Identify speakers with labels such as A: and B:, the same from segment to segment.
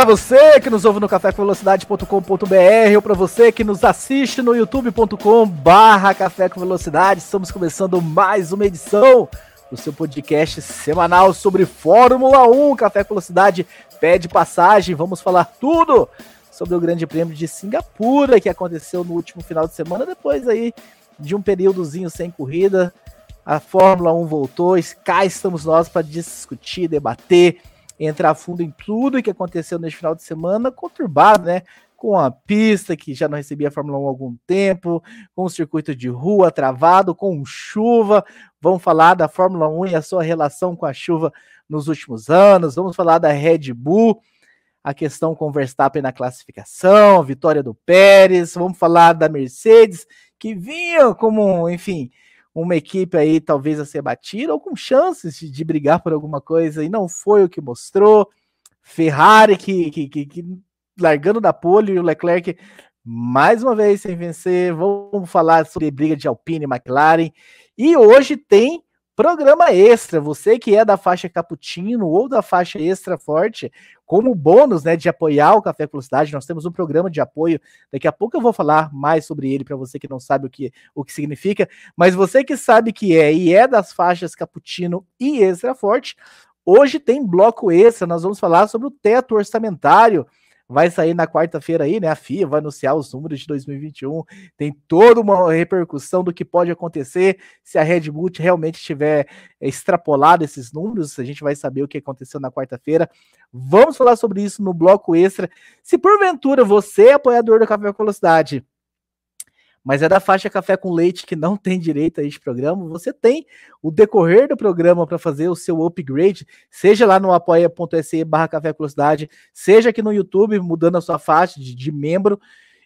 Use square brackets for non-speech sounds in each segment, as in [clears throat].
A: Para você que nos ouve no cafécomvelocidade.com.br ou para você que nos assiste no youtube.com barra Café com Velocidade, estamos começando mais uma edição do seu podcast semanal sobre Fórmula 1. Café com Velocidade pede passagem, vamos falar tudo sobre o Grande Prêmio de Singapura, que aconteceu no último final de semana, depois aí de um períodozinho sem corrida. A Fórmula 1 voltou, cá estamos nós para discutir, debater, entrar fundo em tudo que aconteceu neste final de semana, conturbado, né? Com a pista que já não recebia a Fórmula 1 há algum tempo, com o circuito de rua travado, com chuva. Vamos falar da Fórmula 1 e a sua relação com a chuva nos últimos anos. Vamos falar da Red Bull a questão com o Verstappen na classificação, vitória do Pérez, vamos falar da Mercedes, que vinha como, enfim, uma equipe aí talvez a ser batida, ou com chances de, de brigar por alguma coisa, e não foi o que mostrou. Ferrari que, que, que, que largando da pole, e o Leclerc mais uma vez sem vencer. Vamos falar sobre briga de Alpine e McLaren. E hoje tem Programa extra, você que é da faixa cappuccino ou da faixa extra forte, como bônus, né, de apoiar o Café Velocidade, nós temos um programa de apoio. Daqui a pouco eu vou falar mais sobre ele para você que não sabe o que, o que significa, mas você que sabe que é e é das faixas cappuccino e extra forte, hoje tem bloco extra, nós vamos falar sobre o teto orçamentário vai sair na quarta-feira aí, né? A FIA vai anunciar os números de 2021. Tem toda uma repercussão do que pode acontecer se a Red Bull realmente tiver extrapolado esses números. A gente vai saber o que aconteceu na quarta-feira. Vamos falar sobre isso no bloco extra. Se porventura você é apoiador do Café Velocidade, mas é da faixa Café com Leite que não tem direito a este programa, você tem o decorrer do programa para fazer o seu upgrade, seja lá no apoia.se barra Café seja aqui no YouTube, mudando a sua faixa de, de membro,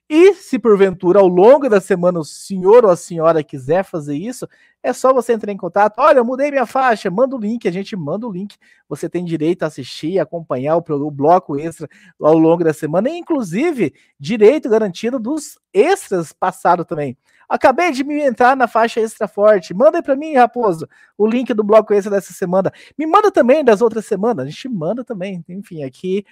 A: e se porventura ao longo da semana o senhor ou a senhora quiser fazer isso, é só você entrar em contato. Olha, mudei minha faixa, manda o link, a gente manda o link. Você tem direito a assistir, acompanhar o, o bloco extra ao longo da semana, e inclusive direito garantido dos extras passados também. Acabei de me entrar na faixa extra forte. Manda aí para mim, Raposo, o link do bloco extra dessa semana. Me manda também das outras semanas. A gente manda também. Enfim, aqui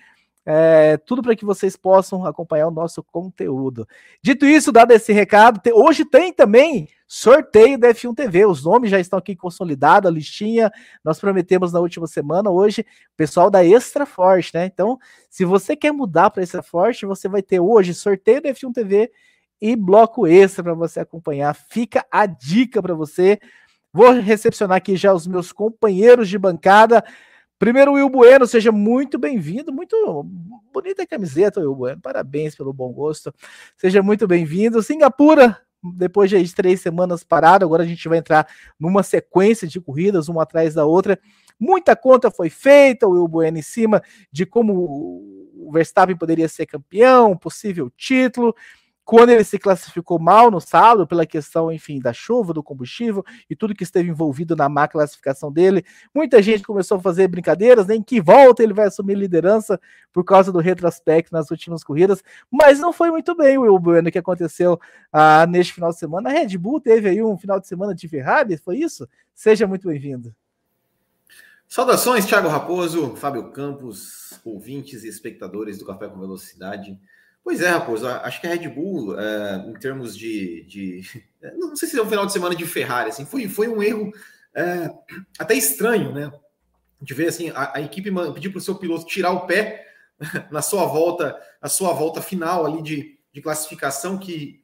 A: é, tudo para que vocês possam acompanhar o nosso conteúdo. Dito isso, dado esse recado, te, hoje tem também sorteio da F1 TV. Os nomes já estão aqui consolidados, a listinha. Nós prometemos na última semana. Hoje, pessoal da Extra Forte, né? Então, se você quer mudar para Extra Forte, você vai ter hoje sorteio da F1 TV e bloco extra para você acompanhar. Fica a dica para você. Vou recepcionar aqui já os meus companheiros de bancada. Primeiro, Will Bueno, seja muito bem-vindo. Muito bonita camiseta, Will Bueno. Parabéns pelo bom gosto. Seja muito bem-vindo. Singapura, depois de três semanas parado, agora a gente vai entrar numa sequência de corridas, uma atrás da outra. Muita conta foi feita, o Will Bueno em cima de como o Verstappen poderia ser campeão, possível título quando ele se classificou mal no sábado, pela questão, enfim, da chuva, do combustível e tudo que esteve envolvido na má classificação dele, muita gente começou a fazer brincadeiras, nem né, que volta ele vai assumir liderança por causa do retrospecto nas últimas corridas, mas não foi muito bem o Bueno que aconteceu ah, neste final de semana. A Red Bull teve aí um final de semana de Ferrari, foi isso? Seja muito bem-vindo.
B: Saudações, Thiago Raposo, Fábio Campos, ouvintes e espectadores do Café com Velocidade. Pois é, Raposo, acho que a Red Bull, é, em termos de, de, [laughs] Não sei se é um final de semana de Ferrari, assim, foi, foi um erro é, até estranho, né? De ver assim, a, a equipe pedir para o seu piloto tirar o pé [laughs] na sua volta, na sua volta final ali de, de classificação, que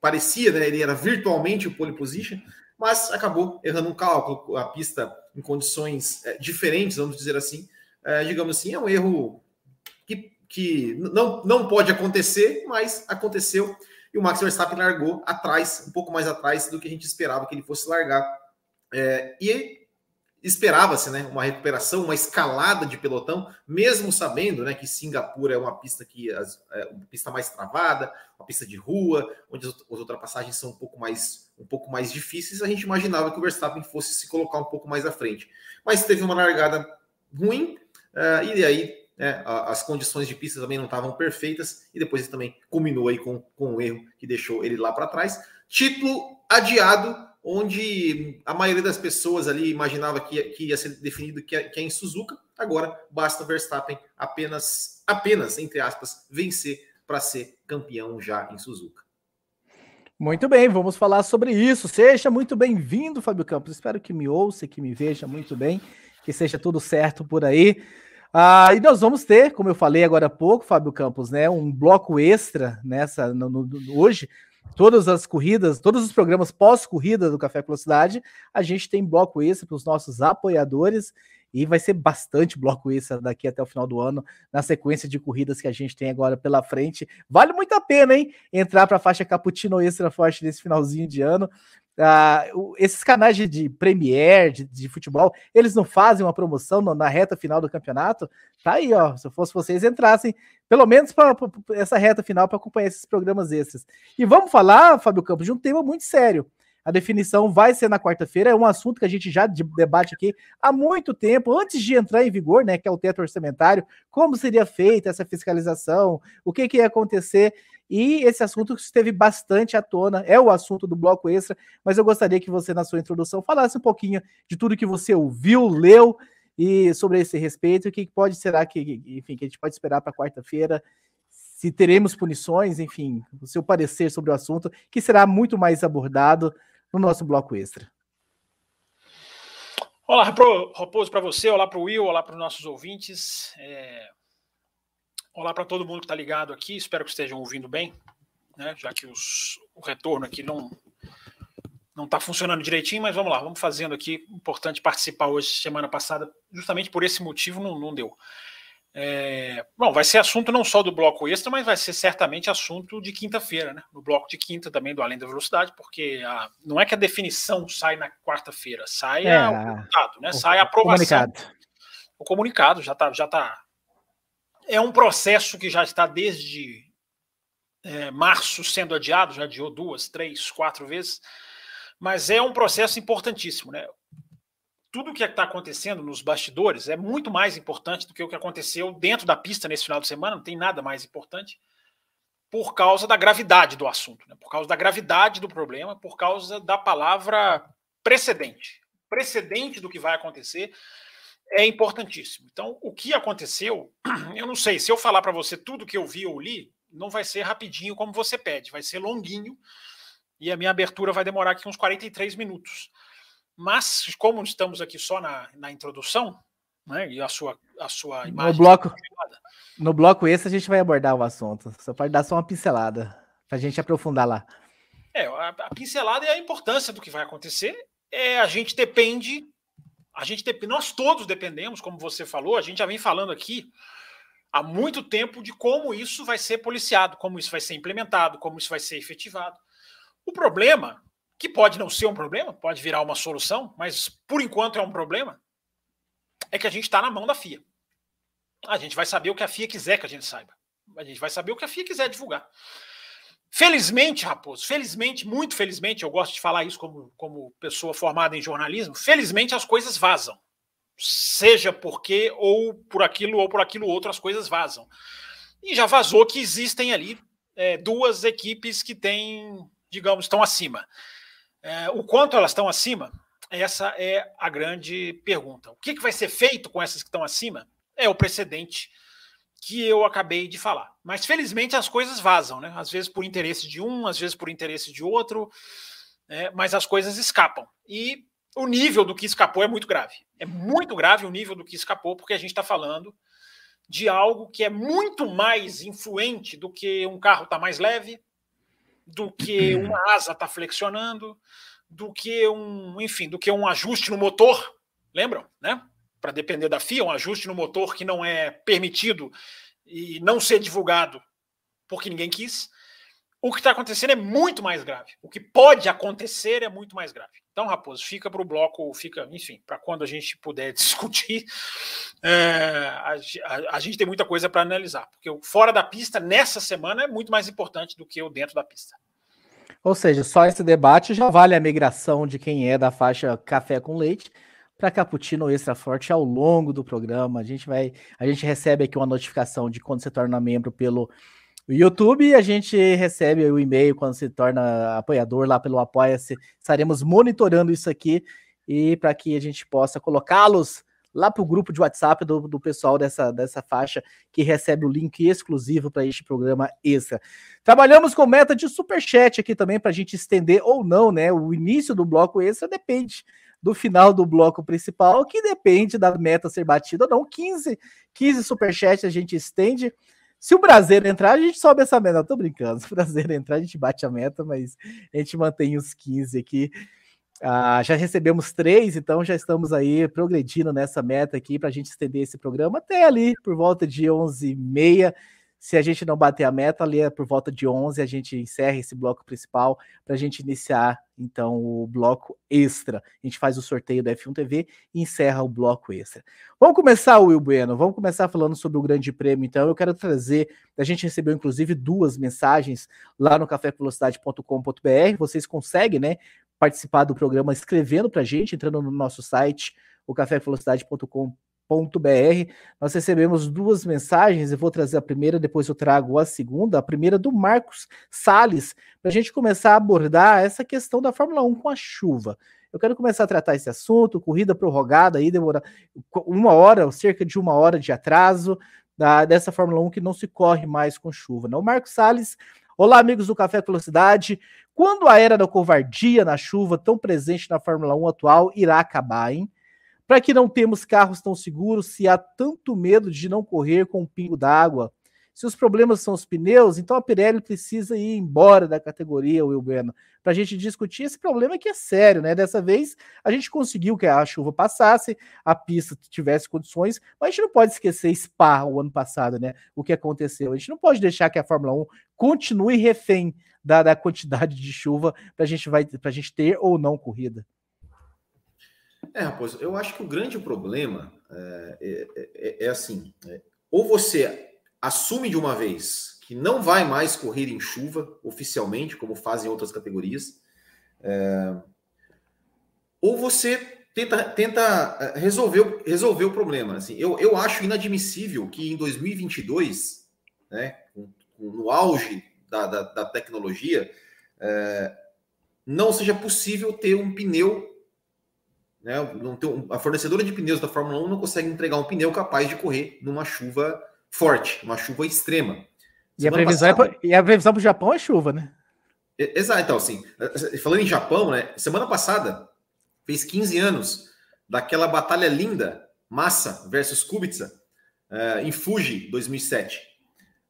B: parecia, né? Ele era virtualmente o pole position, mas acabou errando um cálculo, a pista em condições é, diferentes, vamos dizer assim. É, digamos assim, é um erro que não, não pode acontecer, mas aconteceu. E o Max Verstappen largou atrás, um pouco mais atrás do que a gente esperava que ele fosse largar. É, e esperava-se né, uma recuperação, uma escalada de pelotão, mesmo sabendo né, que Singapura é uma pista que é uma pista mais travada, uma pista de rua, onde as ultrapassagens são um pouco mais um pouco mais difíceis, a gente imaginava que o Verstappen fosse se colocar um pouco mais à frente. Mas teve uma largada ruim, uh, e aí né, as condições de pista também não estavam perfeitas, e depois ele também culminou aí com, com um erro que deixou ele lá para trás. Título adiado, onde a maioria das pessoas ali imaginava que, que ia ser definido que é, que é em Suzuka, agora basta Verstappen apenas, apenas, entre aspas, vencer para ser campeão já em Suzuka.
A: Muito bem, vamos falar sobre isso. Seja muito bem-vindo, Fábio Campos. Espero que me ouça, que me veja muito bem, que seja tudo certo por aí. Ah, e nós vamos ter, como eu falei agora há pouco, Fábio Campos, né, um bloco extra nessa no, no, hoje. Todas as corridas, todos os programas pós-corrida do Café Velocidade, a gente tem bloco extra para os nossos apoiadores e vai ser bastante bloco extra daqui até o final do ano, na sequência de corridas que a gente tem agora pela frente. Vale muito a pena, hein? Entrar para a faixa Cappuccino Extra Forte nesse finalzinho de ano. Uh, esses canais de, de Premier, de, de, futebol, eles não fazem uma promoção na, reta final do campeonato? Tá aí, ó. Se eu fosse vocês, entrassem, pelo menos para essa reta final, para acompanhar esses programas extras. E vamos falar, Fábio Campos, de um tema muito sério. A definição vai ser na quarta-feira, é um assunto que a gente já debate aqui há muito tempo, antes de entrar em vigor, né, que é o teto orçamentário, como seria feita essa fiscalização, o que, que ia acontecer, e esse assunto esteve bastante à tona, é o assunto do bloco extra, mas eu gostaria que você, na sua introdução, falasse um pouquinho de tudo que você ouviu, leu, e sobre esse respeito, o que pode será que, enfim, que a gente pode esperar para quarta-feira, se teremos punições, enfim, o seu parecer sobre o assunto, que será muito mais abordado no nosso bloco extra.
C: Olá, Raposo, para você, olá para o Will, olá para os nossos ouvintes. É... Olá para todo mundo que está ligado aqui, espero que estejam ouvindo bem, né? já que os... o retorno aqui não não está funcionando direitinho, mas vamos lá, vamos fazendo aqui. Importante participar hoje, semana passada, justamente por esse motivo não, não deu. É, bom, vai ser assunto não só do bloco extra, mas vai ser certamente assunto de quinta-feira, né? No bloco de quinta também do Além da Velocidade, porque a, não é que a definição sai na quarta-feira, sai é, o resultado, né? Sai a aprovação. Comunicado. O comunicado já está. Já tá, é um processo que já está desde é, março sendo adiado, já adiou duas, três, quatro vezes, mas é um processo importantíssimo, né? Tudo o que está acontecendo nos bastidores é muito mais importante do que o que aconteceu dentro da pista nesse final de semana, não tem nada mais importante, por causa da gravidade do assunto, né? por causa da gravidade do problema, por causa da palavra precedente. Precedente do que vai acontecer é importantíssimo. Então, o que aconteceu, [clears throat] eu não sei, se eu falar para você tudo que eu vi ou li, não vai ser rapidinho como você pede, vai ser longuinho e a minha abertura vai demorar aqui uns 43 minutos. Mas, como estamos aqui só na, na introdução, né, e a sua, a sua
A: imagem. No bloco, no bloco esse a gente vai abordar o assunto. Só pode dar só uma pincelada, para a gente aprofundar lá.
C: É, a, a, pincelada é a importância do que vai acontecer. É, a gente depende, a gente depende, nós todos dependemos, como você falou, a gente já vem falando aqui há muito tempo de como isso vai ser policiado, como isso vai ser implementado, como isso vai ser efetivado. O problema que pode não ser um problema, pode virar uma solução, mas por enquanto é um problema, é que a gente está na mão da FIA. A gente vai saber o que a FIA quiser que a gente saiba. A gente vai saber o que a FIA quiser divulgar. Felizmente, Raposo, felizmente, muito felizmente, eu gosto de falar isso como, como pessoa formada em jornalismo, felizmente as coisas vazam. Seja porque ou por aquilo ou por aquilo outro, as coisas vazam. E já vazou que existem ali é, duas equipes que têm, digamos, estão acima. É, o quanto elas estão acima, essa é a grande pergunta. O que, que vai ser feito com essas que estão acima? É o precedente que eu acabei de falar. Mas felizmente as coisas vazam, né? Às vezes por interesse de um, às vezes por interesse de outro, né? mas as coisas escapam. E o nível do que escapou é muito grave. É muito grave o nível do que escapou, porque a gente está falando de algo que é muito mais influente do que um carro estar tá mais leve, do que uma asa está flexionando, do que um, enfim, do que um ajuste no motor, lembram, né? Para depender da FIA, um ajuste no motor que não é permitido e não ser divulgado porque ninguém quis. O que está acontecendo é muito mais grave. O que pode acontecer é muito mais grave. Então, Raposo, fica para o bloco, fica, enfim, para quando a gente puder [laughs] discutir. É, a, a, a, gente tem muita coisa para analisar, porque o fora da pista nessa semana é muito mais importante do que o dentro da pista.
A: Ou seja, só esse debate já vale a migração de quem é da faixa café com leite para cappuccino extra forte ao longo do programa. A gente vai, a gente recebe aqui uma notificação de quando se torna membro pelo YouTube a gente recebe o e-mail quando se torna apoiador lá pelo Apoia-se. Estaremos monitorando isso aqui e para que a gente possa colocá-los lá para o grupo de WhatsApp do, do pessoal dessa, dessa faixa que recebe o link exclusivo para este programa extra. Trabalhamos com meta de superchat aqui também para a gente estender ou não, né? O início do bloco extra depende do final do bloco principal, que depende da meta ser batida ou não. 15, 15 superchats a gente estende. Se o Brasileiro entrar, a gente sobe essa meta. Não, tô brincando. [laughs] Se o Brasileiro entrar, a gente bate a meta, mas a gente mantém os 15 aqui. Ah, já recebemos três, então já estamos aí progredindo nessa meta aqui para a gente estender esse programa até ali por volta de 11h30. Se a gente não bater a meta, ali é por volta de 11 a gente encerra esse bloco principal para a gente iniciar então o bloco extra. A gente faz o sorteio da F1 TV e encerra o bloco extra. Vamos começar, Will Bueno. Vamos começar falando sobre o Grande Prêmio. Então, eu quero trazer. A gente recebeu inclusive duas mensagens lá no cafévelocidade.com.br. Vocês conseguem, né? participar do programa escrevendo para a gente, entrando no nosso site, o cafévelocidade.com.br. Nós recebemos duas mensagens, eu vou trazer a primeira, depois eu trago a segunda. A primeira do Marcos Sales, para a gente começar a abordar essa questão da Fórmula 1 com a chuva. Eu quero começar a tratar esse assunto, corrida prorrogada aí, demora uma hora, cerca de uma hora de atraso da, dessa Fórmula 1 que não se corre mais com chuva. Não, né? o Marcos Salles Olá, amigos do Café Velocidade. Quando a era da covardia na chuva, tão presente na Fórmula 1 atual, irá acabar, hein? Para que não temos carros tão seguros, se há tanto medo de não correr com um pingo d'água, se os problemas são os pneus, então a Pirelli precisa ir embora da categoria, Will Bueno, para a gente discutir esse problema que é sério, né? Dessa vez a gente conseguiu que a chuva passasse, a pista tivesse condições, mas a gente não pode esquecer Spa o ano passado, né? O que aconteceu. A gente não pode deixar que a Fórmula 1 continue refém da, da quantidade de chuva para gente vai, a gente ter ou não corrida.
B: É, Raposo, eu acho que o grande problema é, é, é, é assim: é, ou você assume de uma vez que não vai mais correr em chuva oficialmente, como fazem outras categorias, é, ou você tenta, tenta é, resolver, resolver o problema. Assim, eu, eu acho inadmissível que em 2022, né, no auge da, da, da tecnologia, é, não seja possível ter um pneu. Né, não ter um, a fornecedora de pneus da Fórmula 1 não consegue entregar um pneu capaz de correr numa chuva forte, uma chuva extrema.
A: E a, previsão é passada, é, e a previsão para o Japão é chuva, né?
B: Exato, então, assim, falando em Japão, né? Semana passada fez 15 anos daquela batalha linda, Massa versus Kubica, uh, em Fuji, 2007.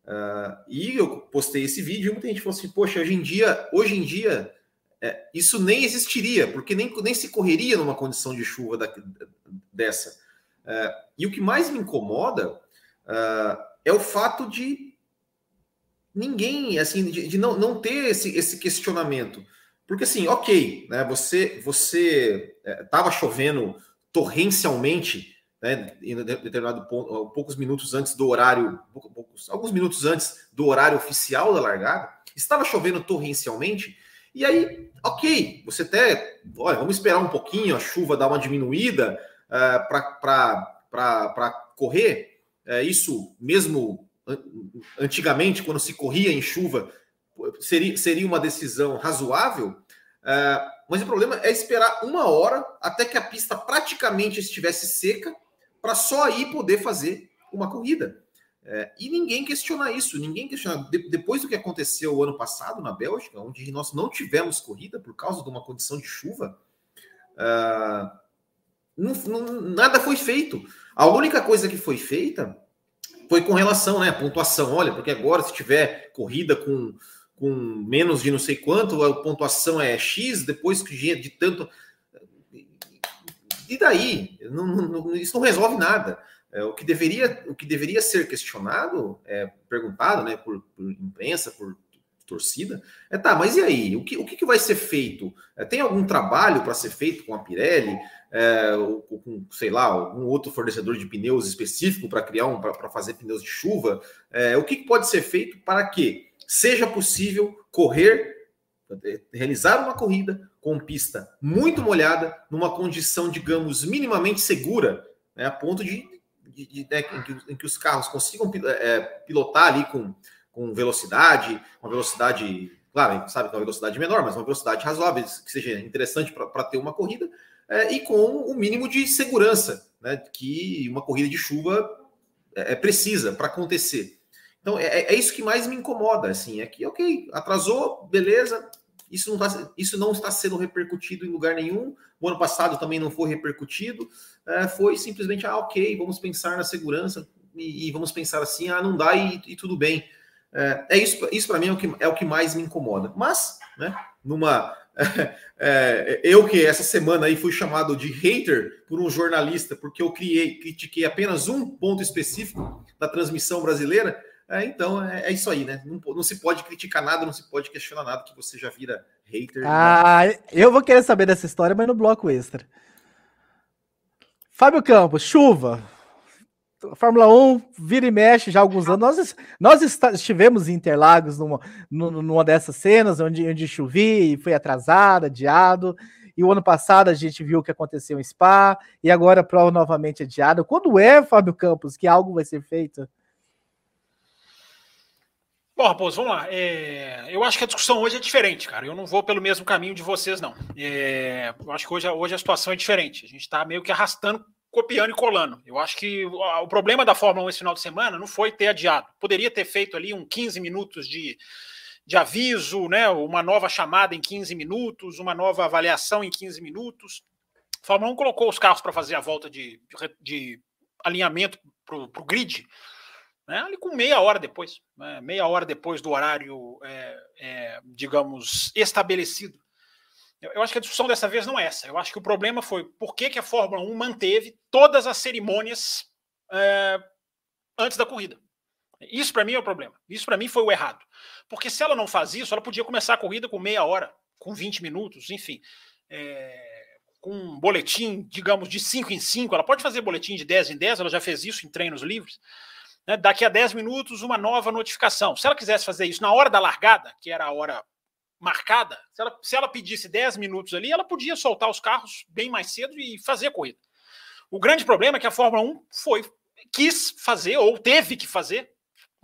B: Uh, e eu postei esse vídeo e muita gente falou assim: Poxa, hoje em dia, hoje em dia, é, isso nem existiria, porque nem, nem se correria numa condição de chuva da, dessa. Uh, e o que mais me incomoda uh, é o fato de ninguém, assim, de, de, não, não ter esse, esse questionamento. Porque assim, ok, né, você você estava é, chovendo torrencialmente, né, em determinado ponto, poucos minutos antes do horário, poucos, alguns minutos antes do horário oficial da largada, estava chovendo torrencialmente, e aí, ok, você até, olha, vamos esperar um pouquinho, a chuva dar uma diminuída uh, para correr, é, isso mesmo antigamente, quando se corria em chuva, seria, seria uma decisão razoável. É, mas o problema é esperar uma hora até que a pista praticamente estivesse seca para só aí poder fazer uma corrida. É, e ninguém questiona isso, ninguém questiona. De, depois do que aconteceu o ano passado na Bélgica, onde nós não tivemos corrida por causa de uma condição de chuva, uh, não, não, nada foi feito. A única coisa que foi feita foi com relação, né, à pontuação. Olha, porque agora se tiver corrida com, com menos de não sei quanto, a pontuação é X, depois de, de tanto. E daí? Não, isso não resolve nada. É, o, que deveria, o que deveria ser questionado, é, perguntado né, por, por imprensa, por torcida, é tá, mas e aí? O que, o que vai ser feito? É, tem algum trabalho para ser feito com a Pirelli? é, com, sei lá, algum outro fornecedor de pneus específico para criar um para fazer pneus de chuva, é, o que pode ser feito para que seja possível correr realizar uma corrida com pista muito molhada, numa condição, digamos, minimamente segura, né, a ponto de, de, de né, em, que, os carros consigam é, pilotar ali com, com velocidade, uma velocidade, claro, sabe que é uma velocidade menor, mas uma velocidade razoável, que seja interessante para ter uma corrida, é, e com o um mínimo de segurança, né, que uma corrida de chuva é, é precisa para acontecer. Então, é, é, isso que mais me incomoda, assim, é que, ok, atrasou, beleza, isso não, tá, isso não está sendo repercutido em lugar nenhum, o ano passado também não foi repercutido, é, foi simplesmente, ah, ok, vamos pensar na segurança e, e vamos pensar assim, ah, não dá e, e tudo bem. É, é isso, isso para mim é o, que, é o que mais me incomoda. Mas, né, numa [laughs] é, eu que essa semana aí fui chamado de hater por um jornalista porque eu criei, critiquei apenas um ponto específico da transmissão brasileira. É, então é, é, isso aí, né? Não, não, se pode criticar nada, não se pode questionar nada que você já vira hater.
A: Ah, né? eu vou querer saber dessa história, mas no bloco extra. Fábio Campos, chuva. Fórmula 1 vira e mexe já há alguns anos. Nós, nós estivemos em Interlagos numa, numa dessas cenas onde, onde chovia e foi atrasado, adiado. E o ano passado a gente viu o que aconteceu em Spa, e agora a prova novamente adiada. Quando é, Fábio Campos, que algo vai ser feito?
C: Bom, Raposo, vamos lá. É, eu acho que a discussão hoje é diferente, cara. Eu não vou pelo mesmo caminho de vocês, não. É, eu acho que hoje, hoje a situação é diferente. A gente está meio que arrastando copiando e colando. Eu acho que o problema da Fórmula 1 esse final de semana não foi ter adiado. Poderia ter feito ali um 15 minutos de, de aviso, né? uma nova chamada em 15 minutos, uma nova avaliação em 15 minutos. A Fórmula 1 colocou os carros para fazer a volta de, de alinhamento para o grid, né? ali com meia hora depois, né? meia hora depois do horário, é, é, digamos, estabelecido. Eu acho que a discussão dessa vez não é essa. Eu acho que o problema foi por que, que a Fórmula 1 manteve todas as cerimônias é, antes da corrida. Isso para mim é o problema. Isso para mim foi o errado. Porque se ela não faz isso, ela podia começar a corrida com meia hora, com 20 minutos, enfim. É, com um boletim, digamos, de 5 em 5. Ela pode fazer boletim de 10 em 10, ela já fez isso em treinos livres. Né? Daqui a 10 minutos, uma nova notificação. Se ela quisesse fazer isso na hora da largada, que era a hora marcada, se ela, se ela pedisse 10 minutos ali, ela podia soltar os carros bem mais cedo e fazer a corrida. O grande problema é que a Fórmula 1 foi, quis fazer, ou teve que fazer,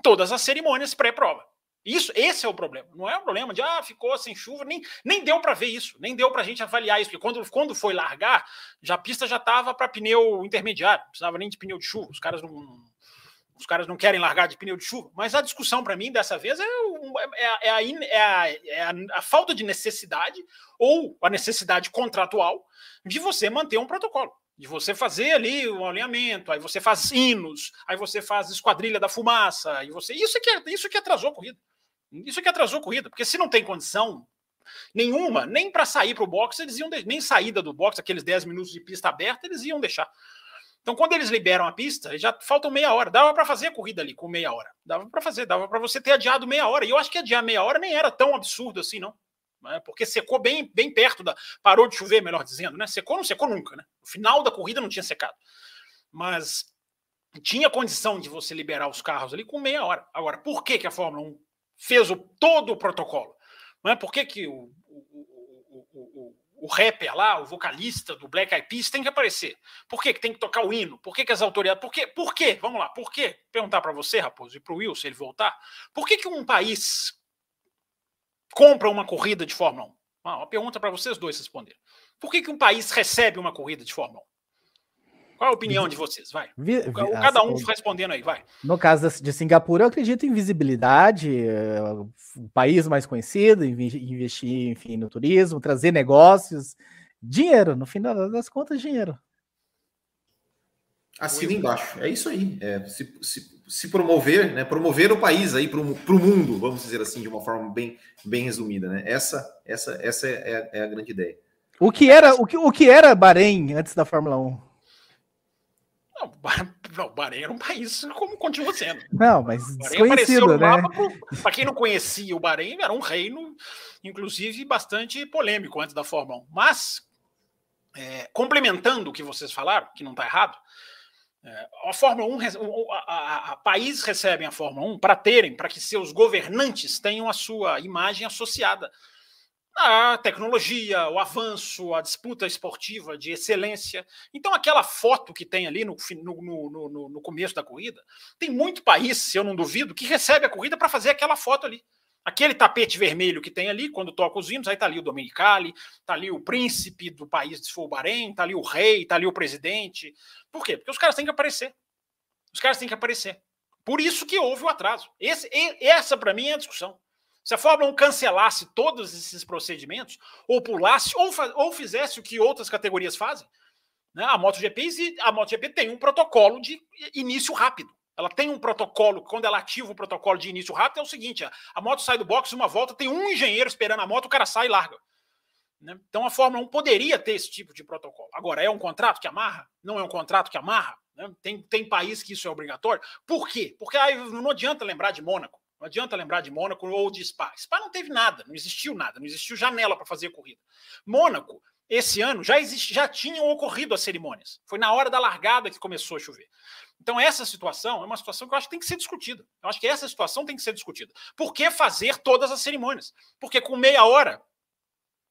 C: todas as cerimônias pré-prova. Isso, esse é o problema. Não é o problema de ah, ficou sem chuva, nem, nem deu para ver isso, nem deu para a gente avaliar isso, porque quando, quando foi largar, já a pista já estava para pneu intermediário, não precisava nem de pneu de chuva. Os caras não, os caras não querem largar de pneu de chuva, mas a discussão para mim dessa vez é, é, é, a, é, a, é a, a, falta de necessidade ou a necessidade contratual de você manter um protocolo, de você fazer ali o um alinhamento, aí você faz hinos, aí você faz esquadrilha da fumaça, e você isso que é, isso que atrasou a corrida, isso que atrasou a corrida, porque se não tem condição nenhuma, nem para sair para o box eles iam nem saída do box, aqueles 10 minutos de pista aberta eles iam deixar. Então, quando eles liberam a pista, já faltam meia hora. Dava para fazer a corrida ali com meia hora. Dava para fazer, dava para você ter adiado meia hora. E eu acho que adiar meia hora nem era tão absurdo assim, não. É, porque secou bem, bem perto da. Parou de chover, melhor dizendo, né? Secou, não secou nunca, né? O final da corrida não tinha secado. Mas tinha condição de você liberar os carros ali com meia hora. Agora, por que, que a Fórmula 1 fez o, todo o protocolo? Não é? Por que, que o, o, o, o rapper lá, o vocalista do Black Eyed Peas tem que aparecer. Por que, tem que tocar o hino? Por que, que as autoridades. Por quê? Por quê? Vamos lá, por quê? Perguntar para você, Raposo, e para o Will, se ele voltar. Por que, que um país compra uma corrida de Fórmula 1? Ah, uma pergunta para vocês dois responderem. Por que, que um país recebe uma corrida de Fórmula 1? Qual a opinião de vocês? Vai. Vi, vi, Cada um respondendo aí, vai.
A: No caso de Singapura, eu acredito em visibilidade, é, o país mais conhecido, investir, enfim, no turismo, trazer negócios, dinheiro, no final das contas, dinheiro.
B: Assina embaixo, é isso aí. É, se, se, se, promover, né? Promover o país aí para o mundo, vamos dizer assim, de uma forma bem, bem resumida, né? Essa, essa, essa é, é a grande ideia.
A: O que era o que, o que era Bahrein antes da Fórmula 1?
C: Não, [laughs] não, o Bahrein era um país como continua sendo.
A: Não, mas desconhecido, né?
C: Para quem não conhecia o Bahrein, era um reino, inclusive, bastante polêmico antes da Fórmula 1. Mas, é, complementando o que vocês falaram, que não está errado, é, a Fórmula 1, a, a, a, país recebem a Fórmula 1 para terem, para que seus governantes tenham a sua imagem associada a tecnologia, o avanço, a disputa esportiva de excelência. Então, aquela foto que tem ali no, no, no, no começo da corrida, tem muito país, se eu não duvido, que recebe a corrida para fazer aquela foto ali. Aquele tapete vermelho que tem ali, quando toca os hinos, aí tá ali o Dominicali, tá ali o príncipe do país de for Bahrein, tá ali o rei, tá ali o presidente. Por quê? Porque os caras têm que aparecer. Os caras têm que aparecer. Por isso que houve o atraso. Esse, essa, para mim, é a discussão. Se a Fórmula 1 cancelasse todos esses procedimentos, ou pulasse, ou, ou fizesse o que outras categorias fazem, né? a MotoGP, a MotoGP tem um protocolo de início rápido. Ela tem um protocolo, quando ela ativa o protocolo de início rápido, é o seguinte: a moto sai do box uma volta, tem um engenheiro esperando a moto, o cara sai e larga. Né? Então a Fórmula 1 poderia ter esse tipo de protocolo. Agora, é um contrato que amarra? Não é um contrato que amarra? Né? Tem, tem país que isso é obrigatório. Por quê? Porque aí não adianta lembrar de Mônaco. Não adianta lembrar de Mônaco ou de Spa. Spa não teve nada, não existiu nada, não existiu janela para fazer a corrida. Mônaco, esse ano, já, existe, já tinham ocorrido as cerimônias. Foi na hora da largada que começou a chover. Então, essa situação é uma situação que eu acho que tem que ser discutida. Eu acho que essa situação tem que ser discutida. Por que fazer todas as cerimônias? Porque com meia hora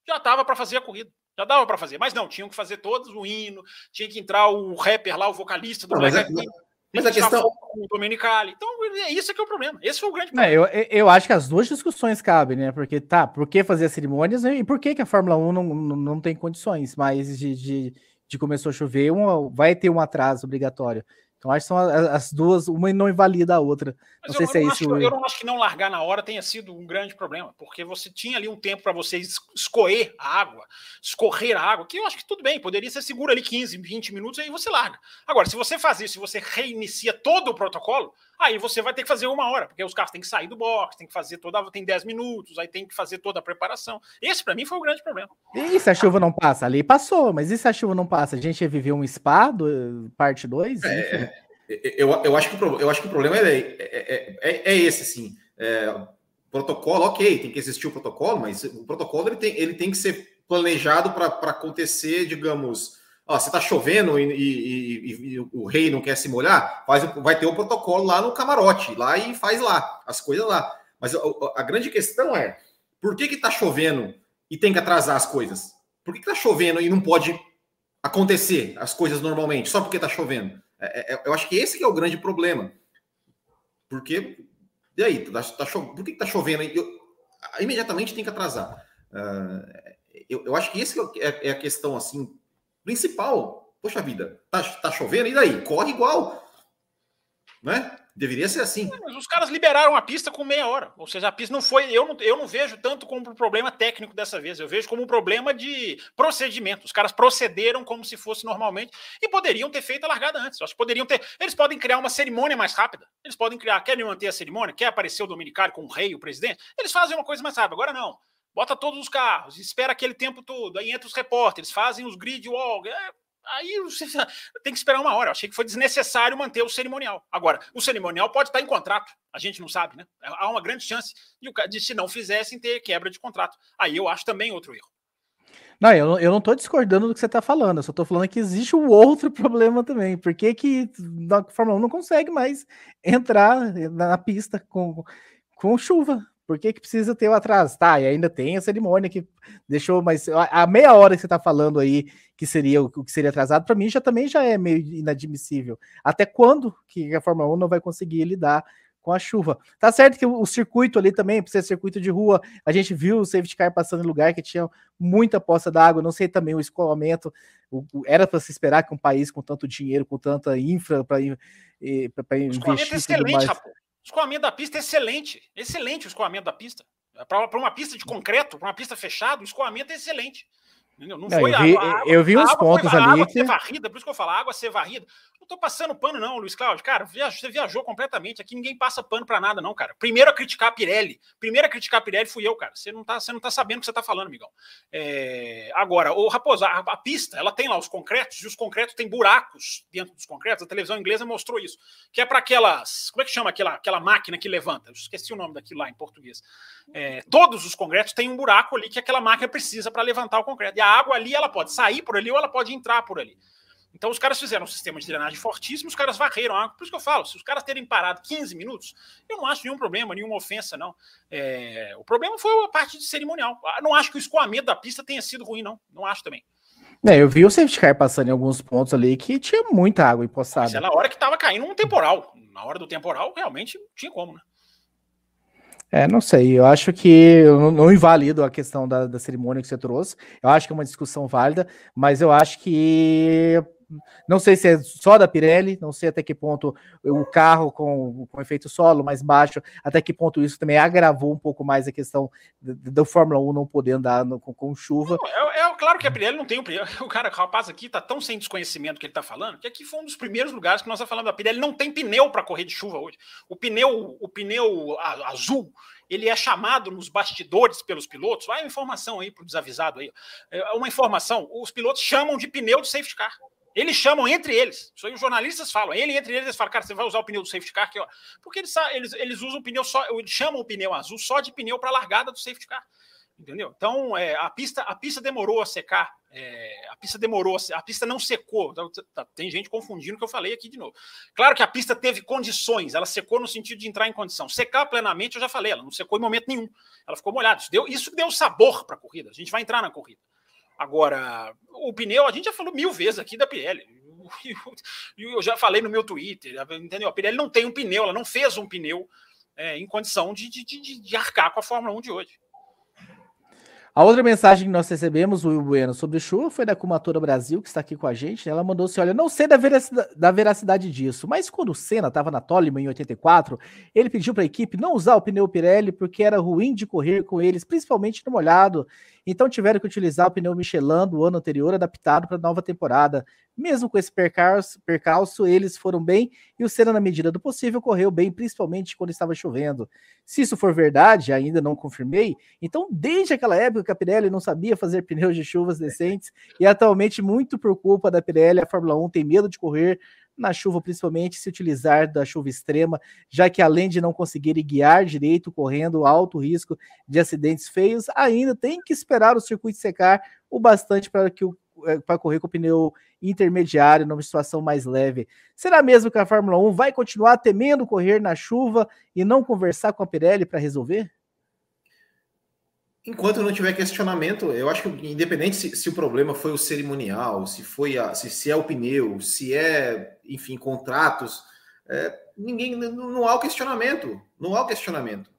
C: já estava para fazer a corrida. Já dava para fazer, mas não, tinham que fazer todos o hino, tinha que entrar o rapper lá, o vocalista do não, Black Eyed
B: mas a questão.
C: O Domenicali. Então, é isso que é o problema. Esse foi o grande problema.
A: eu, eu acho que as duas discussões cabem, né? Porque tá, por que fazer as cerimônias e por que, que a Fórmula 1 não, não, não tem condições mais de, de, de começou a chover, uma, vai ter um atraso obrigatório. Então acho que são as duas, uma não invalida a outra. Mas não sei se é isso.
C: Que, eu não acho que não largar na hora tenha sido um grande problema, porque você tinha ali um tempo para você escoer a água, escorrer a água, que eu acho que tudo bem, poderia ser seguro ali 15, 20 minutos, aí você larga. Agora, se você faz isso, se você reinicia todo o protocolo, aí você vai ter que fazer uma hora, porque os carros têm que sair do box, tem que fazer toda, tem 10 minutos, aí tem que fazer toda a preparação. Esse para mim foi o grande problema.
A: E se a chuva não passa? Ali passou, mas e se a chuva não passa? A gente ia viver um spa, do, parte 2?
B: É, eu, eu, acho que, eu acho que o problema é, é, é, é esse, assim. protocolo, ok, tem que existir o protocolo, mas o protocolo ele tem, ele tem que ser planejado para acontecer, digamos, ó, se está chovendo e, e, e, e, o rei não quer se molhar, faz, vai ter o protocolo lá no camarote, lá e faz lá, as coisas lá. Mas a, a grande questão é, por que que tá chovendo e tem que atrasar as coisas? Por que, que tá chovendo e não pode acontecer as coisas normalmente, só porque tá chovendo? É, é, eu acho que esse que é o grande problema. Porque, e aí, tá, tá por que, tá chovendo? Eu, imediatamente tem que atrasar. Uh, eu, eu, acho que esse é, é, a questão, assim, principal. Poxa vida, tá, tá chovendo, e daí? Corre igual. Né? Deveria ser assim.
C: Mas os caras liberaram a pista com meia hora. Ou seja, a pista não foi. Eu não, eu não vejo tanto como um problema técnico dessa vez. Eu vejo como um problema de procedimento. Os caras procederam como se fosse normalmente e poderiam ter feito a largada antes. Acho que poderiam ter. Eles podem criar uma cerimônia mais rápida. Eles podem criar. Querem manter a cerimônia? Quer aparecer o Dominicário com o rei, o presidente? Eles fazem uma coisa mais rápida. Agora não. Bota todos os carros, espera aquele tempo todo. Aí entra os repórteres, fazem os grid walk. É, Aí você [laughs] tem que esperar uma hora. Eu achei que foi desnecessário manter o cerimonial. Agora, o cerimonial pode estar em contrato. A gente não sabe, né? Há uma grande chance de, de se não fizessem, ter quebra de contrato. Aí eu acho também outro erro.
A: Não, eu, eu não estou discordando do que você está falando, eu só estou falando que existe um outro [laughs] problema também. Por que, que a Fórmula 1 não consegue mais entrar na pista com, com chuva? Por que, que precisa ter o atraso? Tá, e ainda tem a cerimônia que deixou, mas a, meia hora que você está falando aí que seria o, que seria atrasado, para mim já também já é meio inadmissível. Até quando que a Fórmula 1 não vai conseguir lidar com a chuva? Tá certo que o, circuito ali também, precisa ser circuito de rua, a gente viu o safety car passando em lugar que tinha muita poça d'água, não sei também o escoamento, o, o, era para se esperar que um país com tanto dinheiro, com tanta infra para investir.
C: É excelente, rapaz. O escoamento da pista é excelente. Excelente o escoamento da pista. Para uma pista de concreto, para uma pista fechada, o escoamento é excelente. Não, não
A: foi eu vi, a, eu vi uns pontos
C: foi,
A: ali. A
C: água que... ser varrida, por isso que eu falo, a água ser varrida. Não tô passando pano, não, Luiz Cláudio. Cara, você viajou completamente. Aqui ninguém passa pano para nada, não, cara. Primeiro a criticar a Pirelli. Primeiro a criticar a Pirelli fui eu, cara. Você não tá, você não tá sabendo o que você tá falando, amigão. É... Agora, o Raposo, a, a, pista, ela tem lá os concretos, e os concretos têm buracos dentro dos concretos. A televisão inglesa mostrou isso. Que é para aquelas. Como é que chama aquela, aquela máquina que levanta? Eu esqueci o nome daquilo lá em português. É, todos os concretos têm um buraco ali que aquela máquina precisa para levantar o concreto. E a água ali, ela pode sair por ali ou ela pode entrar por ali. Então os caras fizeram um sistema de drenagem fortíssimo, os caras varreram água. Por isso que eu falo, se os caras terem parado 15 minutos, eu não acho nenhum problema, nenhuma ofensa, não. É, o problema foi a parte de cerimonial. Ah, não acho que o escoamento da pista tenha sido ruim, não. Não acho também.
A: É, eu vi o safety car passando em alguns pontos ali que tinha muita água empoçada. Mas
C: é na hora que estava caindo um temporal. Na hora do temporal, realmente tinha como, né?
A: É, não sei. Eu acho que eu não invalido a questão da, da cerimônia que você trouxe. Eu acho que é uma discussão válida, mas eu acho que não sei se é só da Pirelli, não sei até que ponto o carro com, com efeito solo mais baixo, até que ponto isso também agravou um pouco mais a questão da Fórmula 1 não poder andar no, com, com, chuva.
C: Não, é, é, claro que a Pirelli não tem o. [laughs] O cara, o rapaz aqui tá tão sem desconhecimento que ele tá falando, que aqui foi um dos primeiros lugares que nós estamos falando. A Pirelli não tem pneu para correr de chuva hoje. O pneu, o pneu azul ele é chamado nos bastidores pelos pilotos. Vai uma informação aí para o desavisado aí. É uma informação: os pilotos chamam de pneu de safety car. Eles chamam entre eles. Isso aí os jornalistas falam. Ele entre eles, eles falam, cara, você vai usar o pneu do safety car aqui, ó. Porque eles, eles, eles usam o pneu só, eles chamam o pneu azul só de pneu para largada do safety car. Entendeu? Então, é, a, pista, a pista demorou a secar. É, a pista demorou, a pista não secou. Tá, tá, tem gente confundindo o que eu falei aqui de novo. Claro que a pista teve condições, ela secou no sentido de entrar em condição. Secar plenamente, eu já falei, ela não secou em momento nenhum. Ela ficou molhada. Isso deu, isso deu sabor para a corrida. A gente vai entrar na corrida. Agora, o pneu, a gente já falou mil vezes aqui da Pirelli. [laughs] Eu já falei no meu Twitter, entendeu? A Pirelli não tem um pneu, ela não fez um pneu é, em condição de, de, de, de arcar com a Fórmula 1 de hoje.
A: A outra mensagem que nós recebemos, o Will Bueno, sobre chuva foi da Kumatora Brasil, que está aqui com a gente. Né? Ela mandou assim: olha, não sei da veracidade, da veracidade disso, mas quando o Senna estava na Toleman em 84, ele pediu para a equipe não usar o pneu Pirelli porque era ruim de correr com eles, principalmente no molhado. Então tiveram que utilizar o pneu Michelin do ano anterior, adaptado para a nova temporada. Mesmo com esse percalço, percalço, eles foram bem e o Senna, na medida do possível, correu bem, principalmente quando estava chovendo. Se isso for verdade, ainda não confirmei, então desde aquela época que a Pirelli não sabia fazer pneus de chuvas decentes [laughs] e atualmente, muito por culpa da Pirelli, a Fórmula 1 tem medo de correr na chuva, principalmente se utilizar da chuva extrema, já que além de não conseguir guiar direito, correndo alto risco de acidentes feios, ainda tem que esperar o circuito secar o bastante para que o é, para correr com o pneu intermediário numa situação mais leve. Será mesmo que a Fórmula 1 vai continuar temendo correr na chuva e não conversar com a Pirelli para resolver?
B: Enquanto não tiver questionamento, eu acho que independente se, se o problema foi o cerimonial, se foi a, se, se, é o pneu, se é, enfim, contratos, é, ninguém não, não, há o questionamento, não há o questionamento.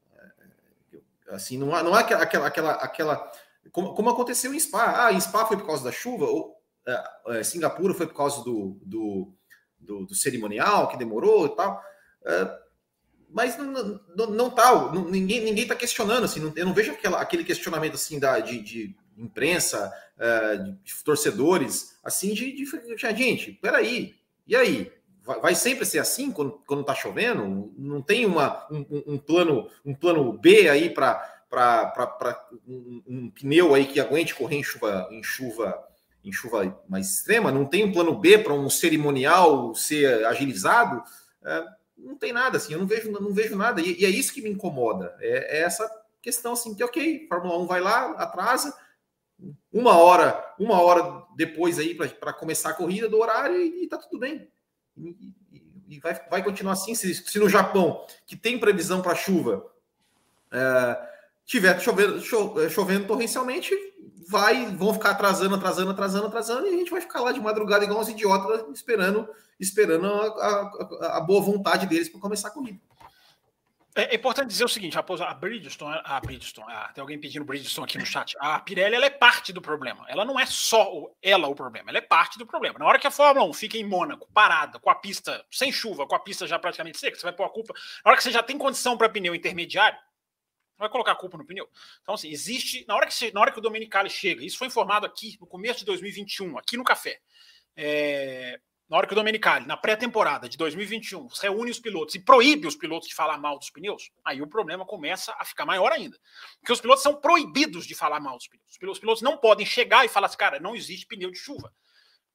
B: É, assim, não há, não há aquela, aquela, aquela como, como aconteceu em Spa. Ah, em Spa foi por causa da chuva, ou é, é, Singapura foi por causa do, do, do, do cerimonial que demorou e tal. É, mas não, não, não tá, não, ninguém ninguém está questionando assim, não, eu não vejo aquela, aquele questionamento assim da de, de imprensa, uh, de torcedores, assim de, de, gente, peraí, e aí? Vai, vai sempre ser assim quando, quando tá chovendo? Não tem uma, um, um plano um plano B aí para um, um pneu aí que aguente correr em chuva em chuva em chuva mais extrema? Não tem um plano B para um cerimonial ser agilizado? Uh, não tem nada assim, eu não vejo, não vejo nada, e, e é isso que me incomoda. É, é, essa questão assim, que ok, Fórmula 1 vai lá, atrasa, uma hora, uma hora depois aí para começar a corrida do horário e, e tá tudo bem. E, e, vai, vai continuar assim. Se, se no Japão, que tem previsão para chuva, é, tiver chovendo, cho, chovendo torrencialmente, vai, vão ficar atrasando, atrasando, atrasando, atrasando, e a gente vai ficar lá de madrugada igual uns idiotas esperando esperando a, a, a boa vontade deles para começar a corrida.
C: É, é importante dizer o seguinte, a Bridgestone, a Bridgestone, ah, tem alguém pedindo Bridgestone aqui no chat. A Pirelli ela é parte do problema. Ela não é só ela o problema, ela é parte do problema. Na hora que a Fórmula 1 fica em Mônaco, parada, com a pista sem chuva, com a pista já praticamente seca, você vai pôr a culpa. Na hora que você já tem condição para pneu intermediário, vai colocar a culpa no pneu. Então, assim, existe. Na hora que, na hora que o Domenicali chega, isso foi informado aqui no começo de 2021, aqui no café. É, na hora que o Domenicali, na pré-temporada de 2021, reúne os pilotos e proíbe os pilotos de falar mal dos pneus, aí o problema começa a ficar maior ainda. Porque os pilotos são proibidos de falar mal dos pneus. Os pilotos não podem chegar e falar assim, cara, não existe pneu de chuva.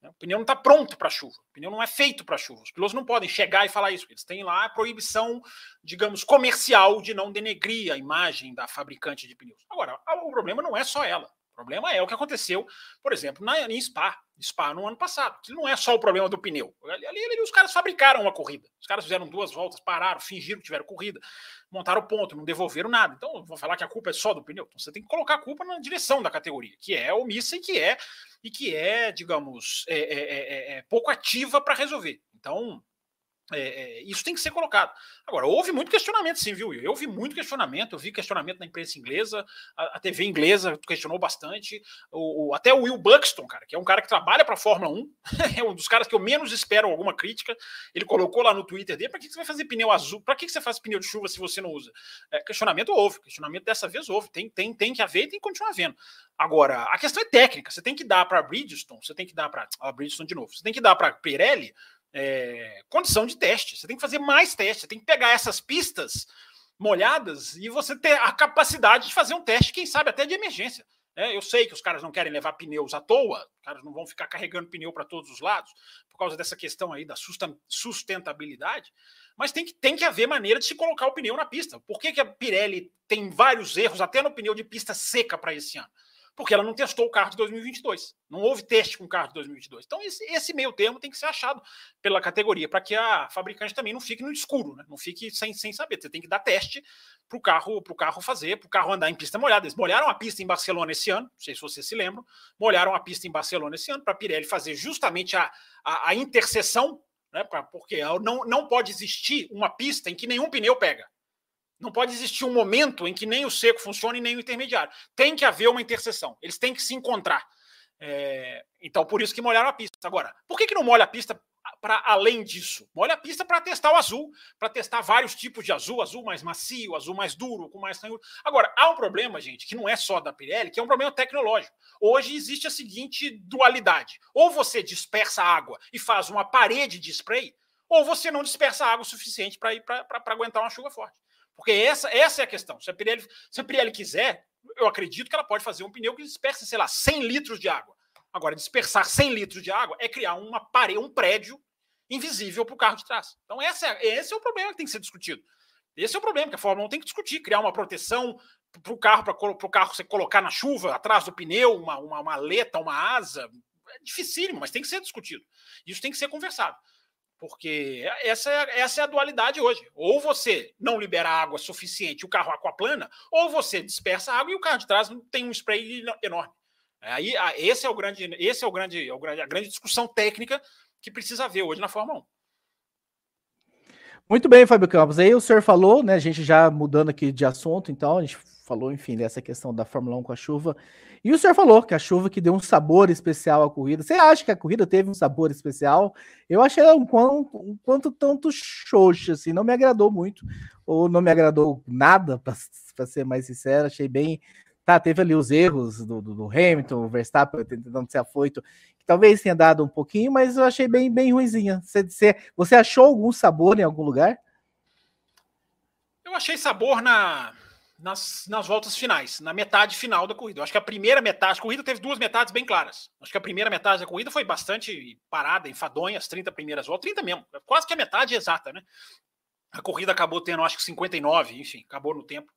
C: O pneu não está pronto para chuva. O pneu não é feito para chuva. Os pilotos não podem chegar e falar isso. Eles têm lá a proibição, digamos, comercial de não denegrir a imagem da fabricante de pneus. Agora, o problema não é só ela. O problema é o que aconteceu, por exemplo, na, em Spa, Spa no ano passado, que não é só o problema do pneu. Ali, ali, ali, os caras fabricaram uma corrida. Os caras fizeram duas voltas, pararam, fingiram que tiveram corrida, montaram ponto, não devolveram nada. Então, vou falar que a culpa é só do pneu. Então, você tem que colocar a culpa na direção da categoria, que é omissa e que é, e que é digamos, é, é, é, é pouco ativa para resolver. Então, é, é, isso tem que ser colocado. Agora, houve muito questionamento, sim, viu? Eu ouvi muito questionamento, eu vi questionamento na imprensa inglesa, a, a TV inglesa questionou bastante, o, o, até o Will Buxton, cara, que é um cara que trabalha para a Fórmula 1, [laughs] é um dos caras que eu menos espero alguma crítica. Ele colocou lá no Twitter dele: para que, que você vai fazer pneu azul? Para que, que você faz pneu de chuva se você não usa? É, questionamento houve, questionamento dessa vez houve, tem, tem, tem que haver e tem que continuar havendo. Agora, a questão é técnica, você tem que dar para Bridgestone, você tem que dar para. Bridgestone de novo, você tem que dar para Pirelli é, condição de teste. Você tem que fazer mais testes, você tem que pegar essas pistas molhadas e você ter a capacidade de fazer um teste, quem sabe até de emergência. É, eu sei que os caras não querem levar pneus à toa, os caras não vão ficar carregando pneu para todos os lados, por causa dessa questão aí da sustentabilidade, mas tem que, tem que haver maneira de se colocar o pneu na pista. Por que, que a Pirelli tem vários erros, até no pneu de pista seca para esse ano? Porque ela não testou o carro de 2022. Não houve teste com o carro de 2022. Então, esse, esse meio termo tem que ser achado pela categoria, para que a fabricante também não fique no escuro, né? não fique sem, sem saber. Você tem que dar teste para o carro, carro fazer, para o carro andar em pista molhada. Eles molharam a pista em Barcelona esse ano, não sei se vocês se lembram, molharam a pista em Barcelona esse ano para a Pirelli fazer justamente a, a, a interseção, né? Porque não, não pode existir uma pista em que nenhum pneu pega. Não pode existir um momento em que nem o seco funcione nem o intermediário. Tem que haver uma interseção. Eles têm que se encontrar. É, então, por isso que molharam a pista. Agora, por que, que não molha a pista para além disso? Molha a pista para testar o azul, para testar vários tipos de azul, azul mais macio, azul mais duro, com mais sangue. Agora, há um problema, gente, que não é só da Pirelli, que é um problema tecnológico. Hoje existe a seguinte dualidade: ou você dispersa água e faz uma parede de spray, ou você não dispersa água o suficiente para aguentar uma chuva forte. Porque essa, essa é a questão. Se a, Pirelli, se a Pirelli quiser, eu acredito que ela pode fazer um pneu que disperse, sei lá, 100 litros de água. Agora, dispersar 100 litros de água é criar uma parede, um prédio invisível para o carro de trás. Então, essa é, esse é o problema que tem que ser discutido. Esse é o problema que a Fórmula 1 tem que discutir, criar uma proteção para o carro, para o carro você colocar na chuva, atrás do pneu, uma, uma maleta, uma asa. É dificílimo, mas tem que ser discutido. Isso tem que ser conversado. Porque essa é, essa é a dualidade hoje. Ou você não libera água suficiente, o carro aquaplana, ou você dispersa água e o carro de trás tem um spray enorme. Aí, esse é o grande, esse é é o grande, a grande discussão técnica que precisa haver hoje na Fórmula 1.
A: Muito bem, Fábio Campos. Aí o senhor falou, né? A gente já mudando aqui de assunto, então, a gente falou, enfim, dessa questão da Fórmula 1 com a chuva. E o senhor falou que a chuva que deu um sabor especial à corrida. Você acha que a corrida teve um sabor especial? Eu achei um quanto, um quanto tanto xoxa, assim, não me agradou muito, ou não me agradou nada, [laughs] para ser mais sincero. Achei bem. Tá, teve ali os erros do, do, do Hamilton, o Verstappen tentando ser afoito, que talvez tenha dado um pouquinho, mas eu achei bem, bem ruimzinha. Você, você, você achou algum sabor em algum lugar?
C: Eu achei sabor na nas, nas voltas finais, na metade final da corrida. Eu acho que a primeira metade, a corrida teve duas metades bem claras. Acho que a primeira metade da corrida foi bastante parada, enfadonha, as 30 primeiras voltas, 30 mesmo, quase que a metade exata, né? A corrida acabou tendo, acho que 59, enfim, acabou no tempo,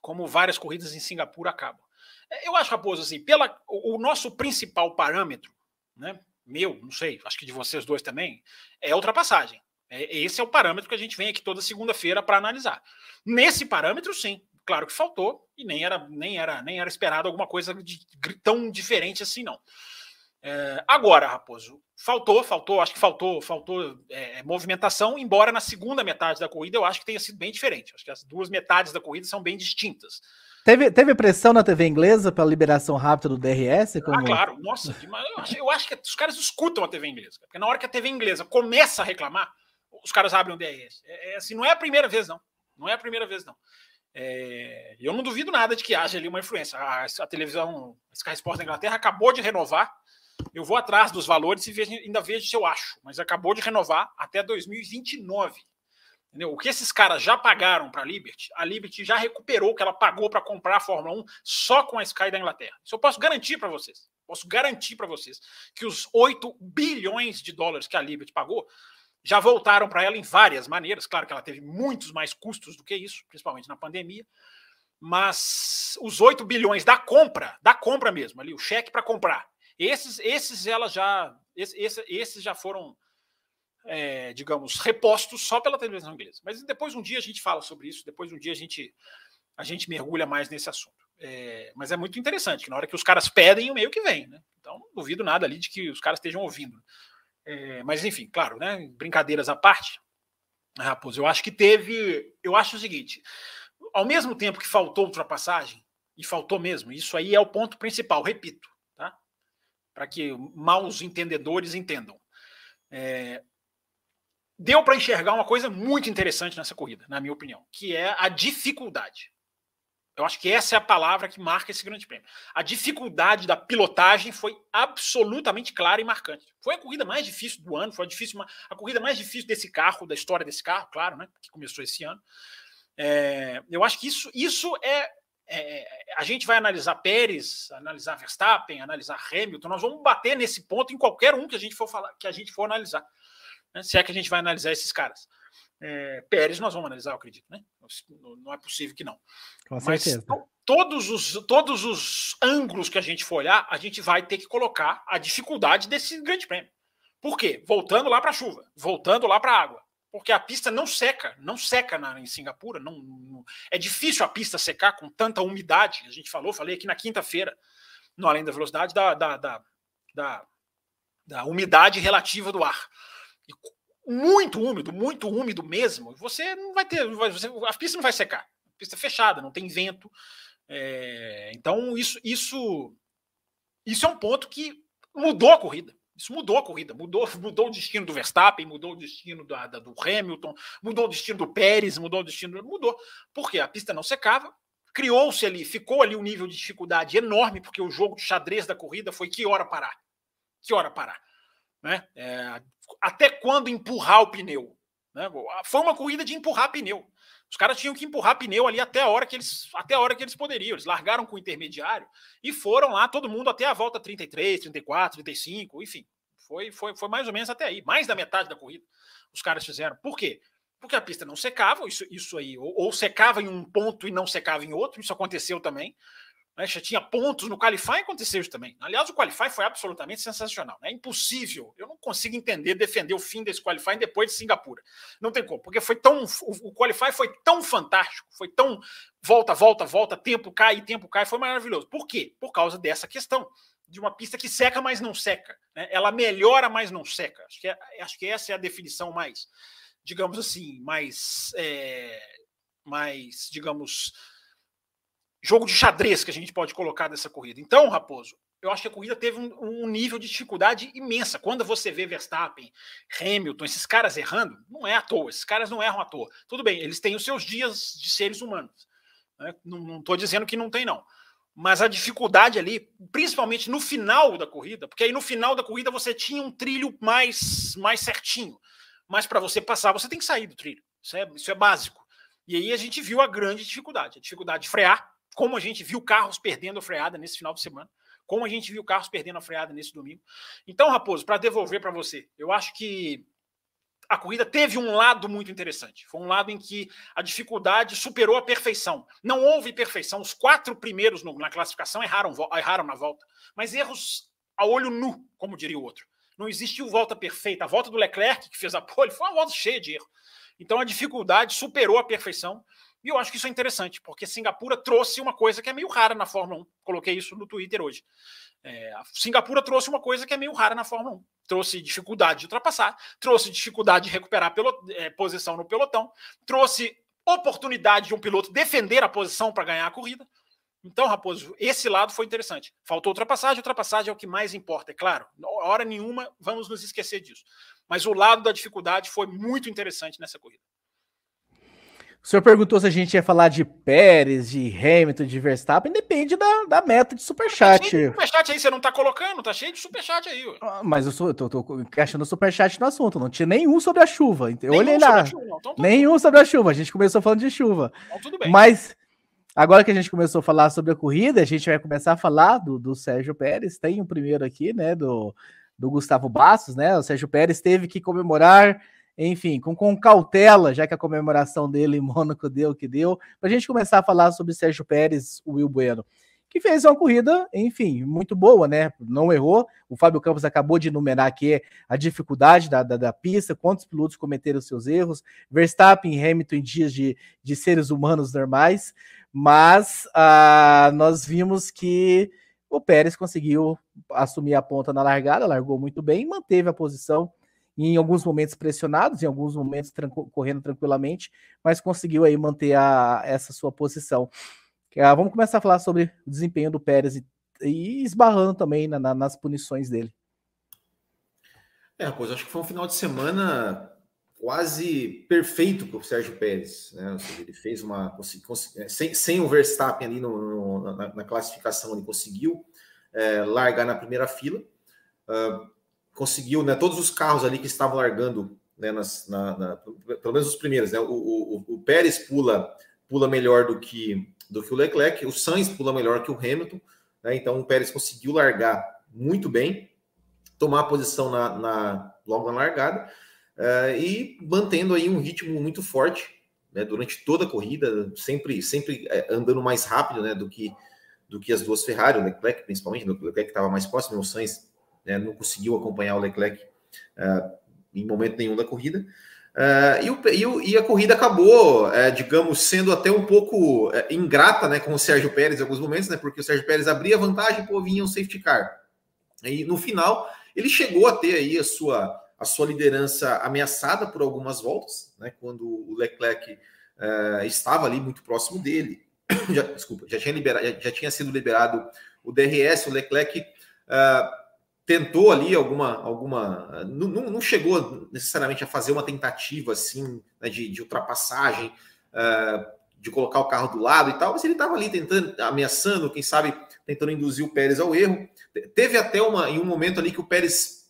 C: como várias corridas em Singapura acabam. É, eu acho, Raposo, assim, pela, o, o nosso principal parâmetro, né? Meu, não sei, acho que de vocês dois também, é a ultrapassagem. É, esse é o parâmetro que a gente vem aqui toda segunda-feira para analisar. Nesse parâmetro, sim, Claro que faltou e nem era nem era nem era esperado alguma coisa de, tão diferente assim não. É, agora, Raposo, faltou, faltou, acho que faltou, faltou é, movimentação, embora na segunda metade da corrida eu acho que tenha sido bem diferente. Acho que as duas metades da corrida são bem distintas.
A: Teve, teve pressão na TV inglesa pela liberação rápida do DRS?
C: Como... Ah, claro, nossa, eu acho, eu acho que os caras escutam a TV inglesa, porque na hora que a TV inglesa começa a reclamar, os caras abrem o DRS. É, é, assim, não é a primeira vez, não. Não é a primeira vez, não. É, eu não duvido nada de que haja ali uma influência. A, a televisão, a Sky Sports da Inglaterra acabou de renovar. Eu vou atrás dos valores e vejo, ainda vejo se eu acho, mas acabou de renovar até 2029. Entendeu? O que esses caras já pagaram para a Liberty, a Liberty já recuperou o que ela pagou para comprar a Fórmula 1 só com a Sky da Inglaterra. Isso eu posso garantir para vocês. Posso garantir para vocês que os 8 bilhões de dólares que a Liberty pagou já voltaram para ela em várias maneiras. Claro que ela teve muitos mais custos do que isso, principalmente na pandemia. mas os 8 bilhões da compra, da compra mesmo, ali, o cheque para comprar, esses, esses ela já, esses, esses já foram, é, digamos, repostos só pela televisão inglesa. Mas depois um dia a gente fala sobre isso, depois um dia a gente, a gente mergulha mais nesse assunto. É, mas é muito interessante que na hora que os caras pedem, o meio que vem, né? Então não duvido nada ali de que os caras estejam ouvindo. É, mas enfim, claro, né? Brincadeiras à parte, Raposo, eu acho que teve. Eu acho o seguinte: ao mesmo tempo que faltou ultrapassagem, e faltou mesmo, isso aí é o ponto principal, repito, tá? Para que maus entendedores entendam. É, deu para enxergar uma coisa muito interessante nessa corrida, na minha opinião, que é a dificuldade. Eu acho que essa é a palavra que marca esse grande prêmio. A dificuldade da pilotagem foi absolutamente clara e marcante. Foi a corrida mais difícil do ano, foi a, difícil, a corrida mais difícil desse carro, da história desse carro, claro, né? Que começou esse ano. É, eu acho que isso, isso é, é, A gente vai analisar Pérez, analisar Verstappen, analisar Hamilton, nós vamos bater nesse ponto em qualquer um que a gente for falar, que a gente for analisar. Né? Se é que a gente vai analisar esses caras. É, Pérez nós vamos analisar, eu acredito, né? Não é possível que não.
A: Com certeza. Mas
C: todos os, todos os ângulos que a gente for olhar, a gente vai ter que colocar a dificuldade desse grande prêmio. Por quê? Voltando lá para a chuva, voltando lá para a água. Porque a pista não seca, não seca na, em Singapura. Não, não, é difícil a pista secar com tanta umidade. A gente falou, falei aqui na quinta-feira, no Além da Velocidade, da, da, da, da, da umidade relativa do ar. E muito úmido, muito úmido mesmo, você não vai ter. Você, a pista não vai secar. A pista é fechada, não tem vento. É, então, isso, isso, isso é um ponto que mudou a corrida. Isso mudou a corrida, mudou, [laughs] mudou o destino do Verstappen, mudou o destino da, da, do Hamilton, mudou o destino do Pérez, mudou o destino. Mudou. Porque a pista não secava, criou-se ali, ficou ali um nível de dificuldade enorme, porque o jogo de xadrez da corrida foi que hora parar. Que hora parar. Né? É, até quando empurrar o pneu? Né? Foi uma corrida de empurrar pneu. Os caras tinham que empurrar pneu ali até a hora que eles, até a hora que eles poderiam. Eles largaram com o intermediário e foram lá todo mundo até a volta 33, 34, 35, enfim. Foi, foi, foi mais ou menos até aí, mais da metade da corrida. Os caras fizeram. Por quê? Porque a pista não secava, isso, isso aí, ou, ou secava em um ponto e não secava em outro, isso aconteceu também. Né? Já tinha pontos no Qualify, aconteceu isso também. Aliás, o Qualify foi absolutamente sensacional. É né? impossível. Eu não consigo entender, defender o fim desse Qualify depois de Singapura. Não tem como, porque foi tão. O, o Qualify foi tão fantástico, foi tão volta, volta, volta, tempo cai, tempo cai, foi maravilhoso. Por quê? Por causa dessa questão de uma pista que seca, mas não seca. Né? Ela melhora, mas não seca. Acho que, é, acho que essa é a definição mais, digamos assim, mais, é, mais digamos, jogo de xadrez que a gente pode colocar dessa corrida. Então, Raposo, eu acho que a corrida teve um, um, nível de dificuldade imensa. Quando você vê Verstappen, Hamilton, esses caras errando, não é à toa, esses caras não erram à toa. Tudo bem, eles têm os seus dias de seres humanos. Né? Não estou dizendo que não tem, não. Mas a dificuldade ali, principalmente no final da corrida, porque aí no final da corrida você tinha um trilho mais, mais certinho. Mas para você passar, você tem que sair do trilho. Isso é, isso é básico. E aí a gente viu a grande dificuldade, a dificuldade de frear, como a gente viu carros perdendo a freada nesse final de semana, como a gente viu carros perdendo a freada nesse domingo. Então, Raposo, para devolver para você, eu acho que a corrida teve um lado muito interessante. Foi um lado em que a dificuldade superou a perfeição. Não houve perfeição. Os quatro primeiros no, na classificação erraram, erraram na volta, mas erros a olho nu, como diria o outro. Não existiu volta perfeita. A volta do Leclerc, que fez a pole, foi uma volta cheia de erro. Então a dificuldade superou a perfeição e eu acho que isso é interessante, porque Singapura trouxe uma coisa que é meio rara na Fórmula 1. Coloquei isso no Twitter hoje. É, Singapura trouxe uma coisa que é meio rara na Fórmula 1. Trouxe dificuldade de ultrapassar, trouxe dificuldade de recuperar é, posição no pelotão, trouxe oportunidade de um piloto defender a posição para ganhar a corrida. Então, Raposo, esse lado foi interessante. Faltou ultrapassagem, ultrapassagem é o que mais importa, é claro. Hora nenhuma vamos nos esquecer disso. Mas o lado da dificuldade foi muito interessante nessa corrida.
A: O senhor perguntou se a gente ia falar de Pérez, de Hamilton, de Verstappen. Depende da, da meta de superchat. Tá
C: cheio de superchat aí, você não tá colocando? Tá cheio de superchat aí.
A: Ah, mas eu sou, tô, tô achando superchat no assunto. Não tinha nenhum sobre a chuva. Eu nenhum olhei lá. Chuva, então, nenhum bem. sobre a chuva. A gente começou falando de chuva. Então, tudo bem. Mas agora que a gente começou a falar sobre a corrida, a gente vai começar a falar do, do Sérgio Pérez. Tem o um primeiro aqui, né? Do, do Gustavo Bastos, né? O Sérgio Pérez teve que comemorar enfim, com, com cautela, já que a comemoração dele em Mônaco deu o que deu, para a gente começar a falar sobre Sérgio Pérez, o Will Bueno que fez uma corrida, enfim, muito boa, né? Não errou. O Fábio Campos acabou de enumerar aqui a dificuldade da, da, da pista, quantos pilotos cometeram seus erros. Verstappen e Hamilton em dias de, de seres humanos normais, mas ah, nós vimos que o Pérez conseguiu assumir a ponta na largada, largou muito bem, manteve a posição em alguns momentos pressionados, em alguns momentos correndo tranquilamente, mas conseguiu aí manter a, essa sua posição. Ah, vamos começar a falar sobre o desempenho do Pérez e, e esbarrando também na, na, nas punições dele.
B: É, pois acho que foi um final de semana quase perfeito para o Sérgio Pérez. Né? Seja, ele fez uma. É, sem, sem o Verstappen ali no, no, na, na, classificação, ele conseguiu é, largar na primeira fila. Uh, conseguiu, né? Todos os carros ali que estavam largando, né, nas, na, na, pelo menos os primeiros, né? O, o, o Pérez pula, pula melhor do que do que o Leclerc. O Sainz pula melhor que o Hamilton, né? então o Pérez conseguiu largar muito bem, tomar a posição na, na logo na largada uh, e mantendo aí um ritmo muito forte né? durante toda a corrida, sempre sempre eh, andando mais rápido né? do que do que as duas Ferrari, o Leclerc principalmente, o Leclerc estava mais próximo, o Sainz né? não conseguiu acompanhar o Leclerc uh, em momento nenhum da corrida. Uh, e, o, e, o, e, a corrida acabou, é, digamos, sendo até um pouco é, ingrata né, com o Sérgio Pérez em alguns momentos, né, porque o Sérgio Pérez abria vantagem e vinha um safety car. E no final, ele chegou a ter aí a sua, a sua liderança ameaçada por algumas voltas, né, quando o Leclerc uh, estava ali muito próximo dele. [coughs] Já, desculpa, já tinha, liberado, já, já, tinha sido liberado o DRS, o Leclerc. Uh, tentou ali alguma. alguma não, não, chegou necessariamente a fazer uma tentativa assim né, de, de, ultrapassagem, uh, de colocar o carro do lado e tal, mas ele estava ali tentando, ameaçando, quem sabe tentando induzir o Pérez ao erro. Teve até uma em um momento ali que o Pérez,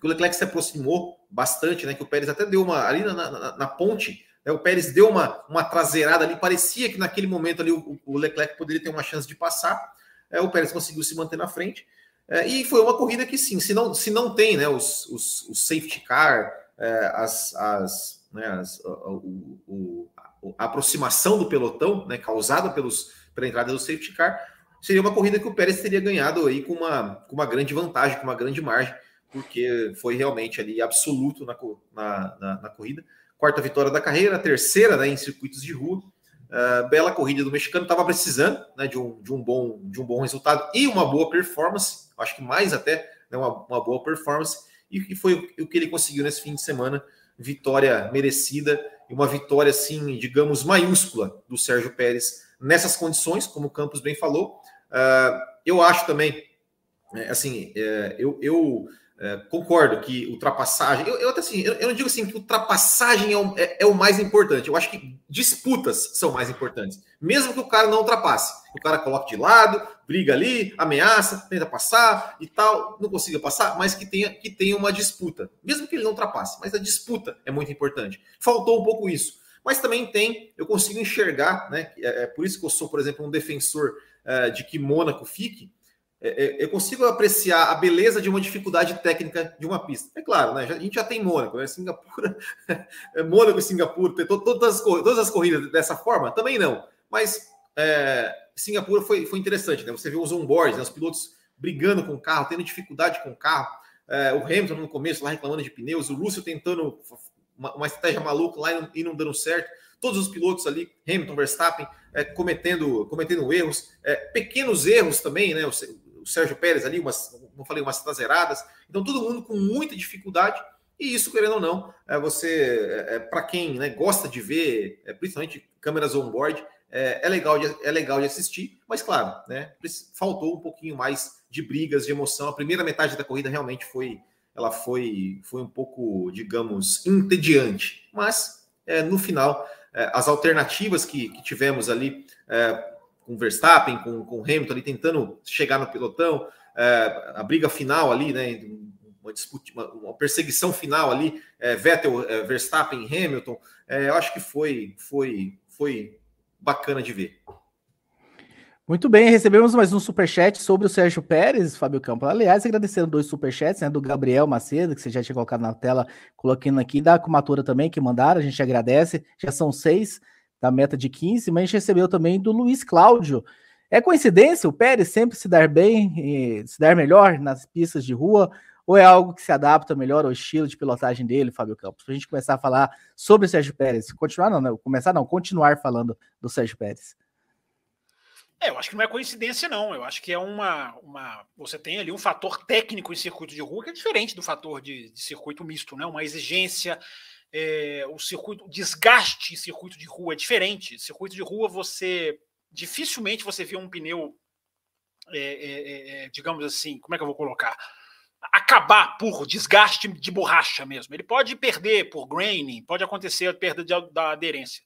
B: que o Leclerc se aproximou bastante, né? Que o Pérez até deu uma ali na, na, na ponte. Né, o Pérez deu uma, uma traseirada ali, parecia que naquele momento ali o, o Leclerc poderia ter uma chance de passar. É, o Pérez conseguiu se manter na frente. É, e foi uma corrida que sim, se não, se não tem né, os, os, os safety car, é, as, as, né, as o, o, a aproximação do pelotão né, causada pelos, pela entrada do safety car, seria uma corrida que o Pérez teria ganhado aí com uma, com uma grande vantagem, com uma grande margem, porque foi realmente ali absoluto na, na, na, na corrida. Quarta vitória da carreira, terceira né, em circuitos de rua. Uh, bela corrida do mexicano, estava precisando né, de, um, de, um bom, de um bom resultado e uma boa performance. Acho que mais até, né, uma, uma boa performance, e que foi o que ele conseguiu nesse fim de semana, vitória merecida e uma vitória, assim, digamos, maiúscula do Sérgio Pérez nessas condições, como o Campos bem falou. Uh, eu acho também, é, assim, é, eu, eu é, concordo que ultrapassagem. Eu, eu até assim, eu, eu, não digo assim que ultrapassagem é o, é, é o, mais importante. Eu acho que disputas são mais importantes. Mesmo que o cara não ultrapasse. O cara coloca de lado, briga ali, ameaça, tenta passar e tal, não consiga passar, mas que tenha, que tenha uma disputa. Mesmo que ele não ultrapasse, mas a disputa é muito importante. Faltou um pouco isso. Mas também tem, eu consigo enxergar, né? É, é por isso que eu sou, por exemplo, um defensor é, de que Mônaco fique eu consigo apreciar a beleza de uma dificuldade técnica de uma pista. É claro, né? A gente já tem Mônaco, né? Singapura, [laughs] Mônaco e Singapura, todas as, todas as corridas dessa forma? Também não. Mas é, Singapura foi, foi interessante, né? Você viu os onboards, né? os pilotos brigando com o carro, tendo dificuldade com o carro. É, o Hamilton no começo lá reclamando de pneus, o Russell tentando uma, uma estratégia maluca lá e não, e não, dando certo. Todos os pilotos ali, Hamilton, Verstappen, é, cometendo, cometendo erros, é, pequenos erros também, né? O Sérgio Pérez ali, umas, como falei, umas traseiradas. Então, todo mundo com muita dificuldade. E isso, querendo ou não, é você, é, é para quem né, gosta de ver, é, principalmente câmeras on-board, é, é, legal de, é legal de assistir, mas claro, né, faltou um pouquinho mais de brigas, de emoção. A primeira metade da corrida realmente foi, ela foi, foi um pouco, digamos, entediante. Mas é, no final, é, as alternativas que, que tivemos ali é, com Verstappen, com, com Hamilton ali tentando chegar no pelotão, é, a briga final ali, né? Uma, disputa, uma, uma perseguição final ali, é, Vettel, é, Verstappen, Hamilton, é, eu acho que foi, foi, foi bacana de ver.
A: Muito bem, recebemos mais um superchat sobre o Sérgio Pérez, Fábio Campos. Aliás, agradecendo dois superchats, né, do Gabriel Macedo, que você já tinha colocado na tela, colocando aqui, da Cumatura também, que mandaram, a gente agradece. Já são seis da meta de 15, mas a gente recebeu também do Luiz Cláudio. É coincidência o Pérez sempre se dar bem, se dar melhor nas pistas de rua, ou é algo que se adapta melhor ao estilo de pilotagem dele, Fábio Campos? Para a gente começar a falar sobre o Sérgio Pérez. Continuar, não, não, começar não, continuar falando do Sérgio Pérez.
C: É, eu acho que não é coincidência, não. Eu acho que é uma, uma. Você tem ali um fator técnico em circuito de rua que é diferente do fator de, de circuito misto, né? Uma exigência, é, o circuito, o desgaste em circuito de rua é diferente. Circuito de rua, você dificilmente você vê um pneu, é, é, é, digamos assim, como é que eu vou colocar? Acabar por desgaste de borracha mesmo. Ele pode perder por graining, pode acontecer a perda de, da aderência,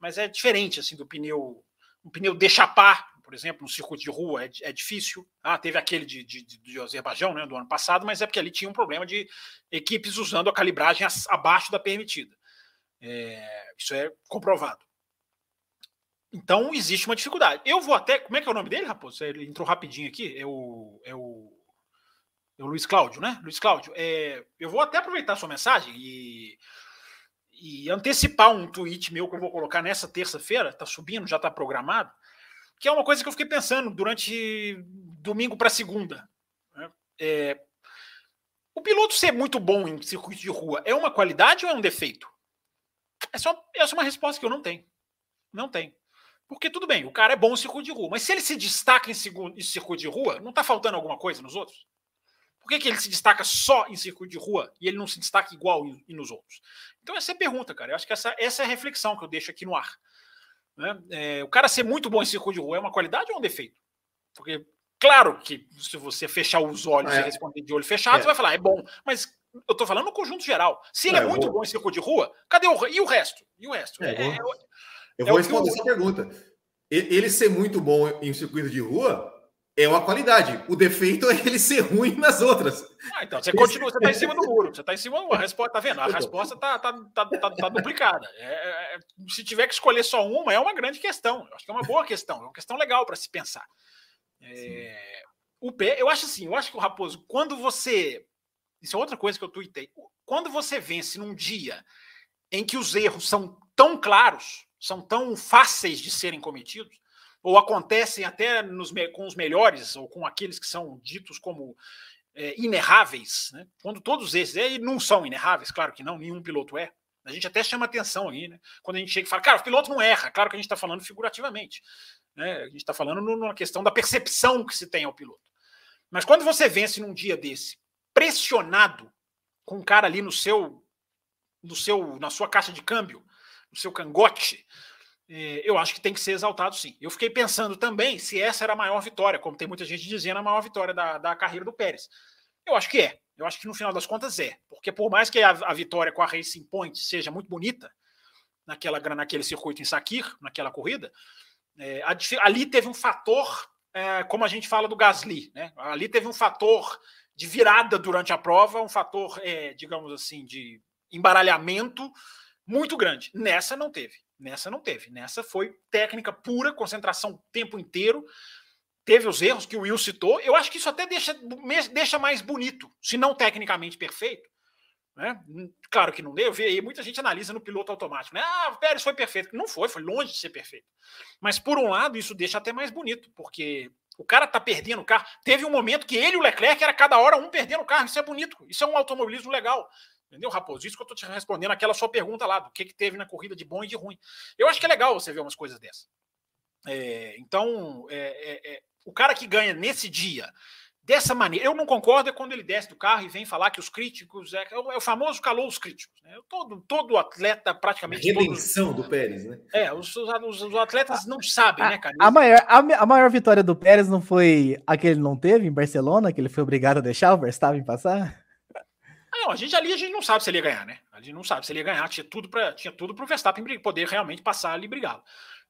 C: mas é diferente assim do pneu, um pneu deixapar por exemplo, no circuito de rua é, é difícil. Ah, teve aquele de, de, de Azerbaijão né, do ano passado, mas é porque ali tinha um problema de equipes usando a calibragem abaixo da permitida. É, isso é comprovado. Então existe uma dificuldade. Eu vou até. Como é que é o nome dele, Raposo? Ele entrou rapidinho aqui. É o, é o, é o Luiz Cláudio, né? Luiz Cláudio, é, eu vou até aproveitar a sua mensagem e, e antecipar um tweet meu que eu vou colocar nessa terça-feira. Está subindo, já está programado que é uma coisa que eu fiquei pensando durante domingo para segunda. Né? É, o piloto ser muito bom em circuito de rua é uma qualidade ou é um defeito? Essa é uma, essa é uma resposta que eu não tenho. Não tenho. Porque tudo bem, o cara é bom em circuito de rua, mas se ele se destaca em, em circuito de rua, não está faltando alguma coisa nos outros? Por que, que ele se destaca só em circuito de rua e ele não se destaca igual e nos outros? Então, essa é a pergunta, cara. Eu acho que essa, essa é a reflexão que eu deixo aqui no ar. Né? É, o cara ser muito bom em circuito de rua é uma qualidade ou um defeito? Porque, claro que se você fechar os olhos é. e responder de olho fechado, é. você vai falar, é bom. Mas eu estou falando no conjunto geral. Se ele é, é muito vou... bom em circuito de rua, cadê o e o resto? E o resto?
B: É, é, eu, eu vou responder essa pergunta. Ele ser muito bom em circuito de rua é uma qualidade. O defeito [laughs] é ele ser ruim nas outras.
C: Ah, então você continua, você está em cima do muro. Você está em cima, a resposta tá vendo? A resposta está tá, tá, tá, tá, duplicada. É, é, é, se tiver que escolher só uma, é uma grande questão. Eu acho que é uma boa questão, é uma questão legal para se pensar. É, o pé, eu acho assim, eu acho que o Raposo, quando você. Isso é outra coisa que eu tuitei. Quando você vence num dia em que os erros são tão claros, são tão fáceis de serem cometidos, ou acontecem até nos, com os melhores, ou com aqueles que são ditos como é, inerráveis, né? quando todos esses, e não são inerráveis, claro que não, nenhum piloto é. A gente até chama atenção aí, né? Quando a gente chega e fala, cara, o piloto não erra, claro que a gente está falando figurativamente. Né? A gente está falando numa questão da percepção que se tem ao piloto. Mas quando você vence num dia desse, pressionado, com um cara ali no seu, no seu, na sua caixa de câmbio, no seu cangote, é, eu acho que tem que ser exaltado sim. Eu fiquei pensando também se essa era a maior vitória, como tem muita gente dizendo, a maior vitória da, da carreira do Pérez. Eu acho que é. Eu acho que no final das contas é. Porque por mais que a, a vitória com a Racing Point seja muito bonita, naquela, naquele circuito em Sakir, naquela corrida, é, a, ali teve um fator, é, como a gente fala do Gasly, né? ali teve um fator de virada durante a prova, um fator, é, digamos assim, de embaralhamento muito grande. Nessa não teve. Nessa não teve. Nessa foi técnica pura, concentração o tempo inteiro. Teve os erros que o Will citou. Eu acho que isso até deixa, deixa mais bonito, se não tecnicamente perfeito. Né? Claro que não deu. E muita gente analisa no piloto automático. Né? Ah, o Pérez foi perfeito. Não foi, foi longe de ser perfeito. Mas por um lado, isso deixa até mais bonito, porque o cara tá perdendo o carro. Teve um momento que ele e o Leclerc era cada hora um perdendo o carro. Isso é bonito. Isso é um automobilismo legal. Entendeu, Raposo? Isso que eu estou te respondendo aquela sua pergunta lá, do que, que teve na corrida de bom e de ruim. Eu acho que é legal você ver umas coisas dessas. É, então, é, é, é, o cara que ganha nesse dia, dessa maneira, eu não concordo é quando ele desce do carro e vem falar que os críticos, é, é o é famoso calou os críticos. Né? Todo, todo atleta, praticamente.
B: A redenção todos, do Pérez, né?
C: É, os, os, os atletas não sabem,
A: a,
C: né, cara?
A: A maior, a, a, maior vitória do Pérez não foi a que ele não teve em Barcelona, que ele foi obrigado a deixar o Verstappen passar?
C: Não, a gente ali a gente não sabe se ele ia ganhar, né? A gente não sabe se ele ia ganhar, tinha tudo para tinha tudo para o Verstappen poder realmente passar ali e brigá-lo.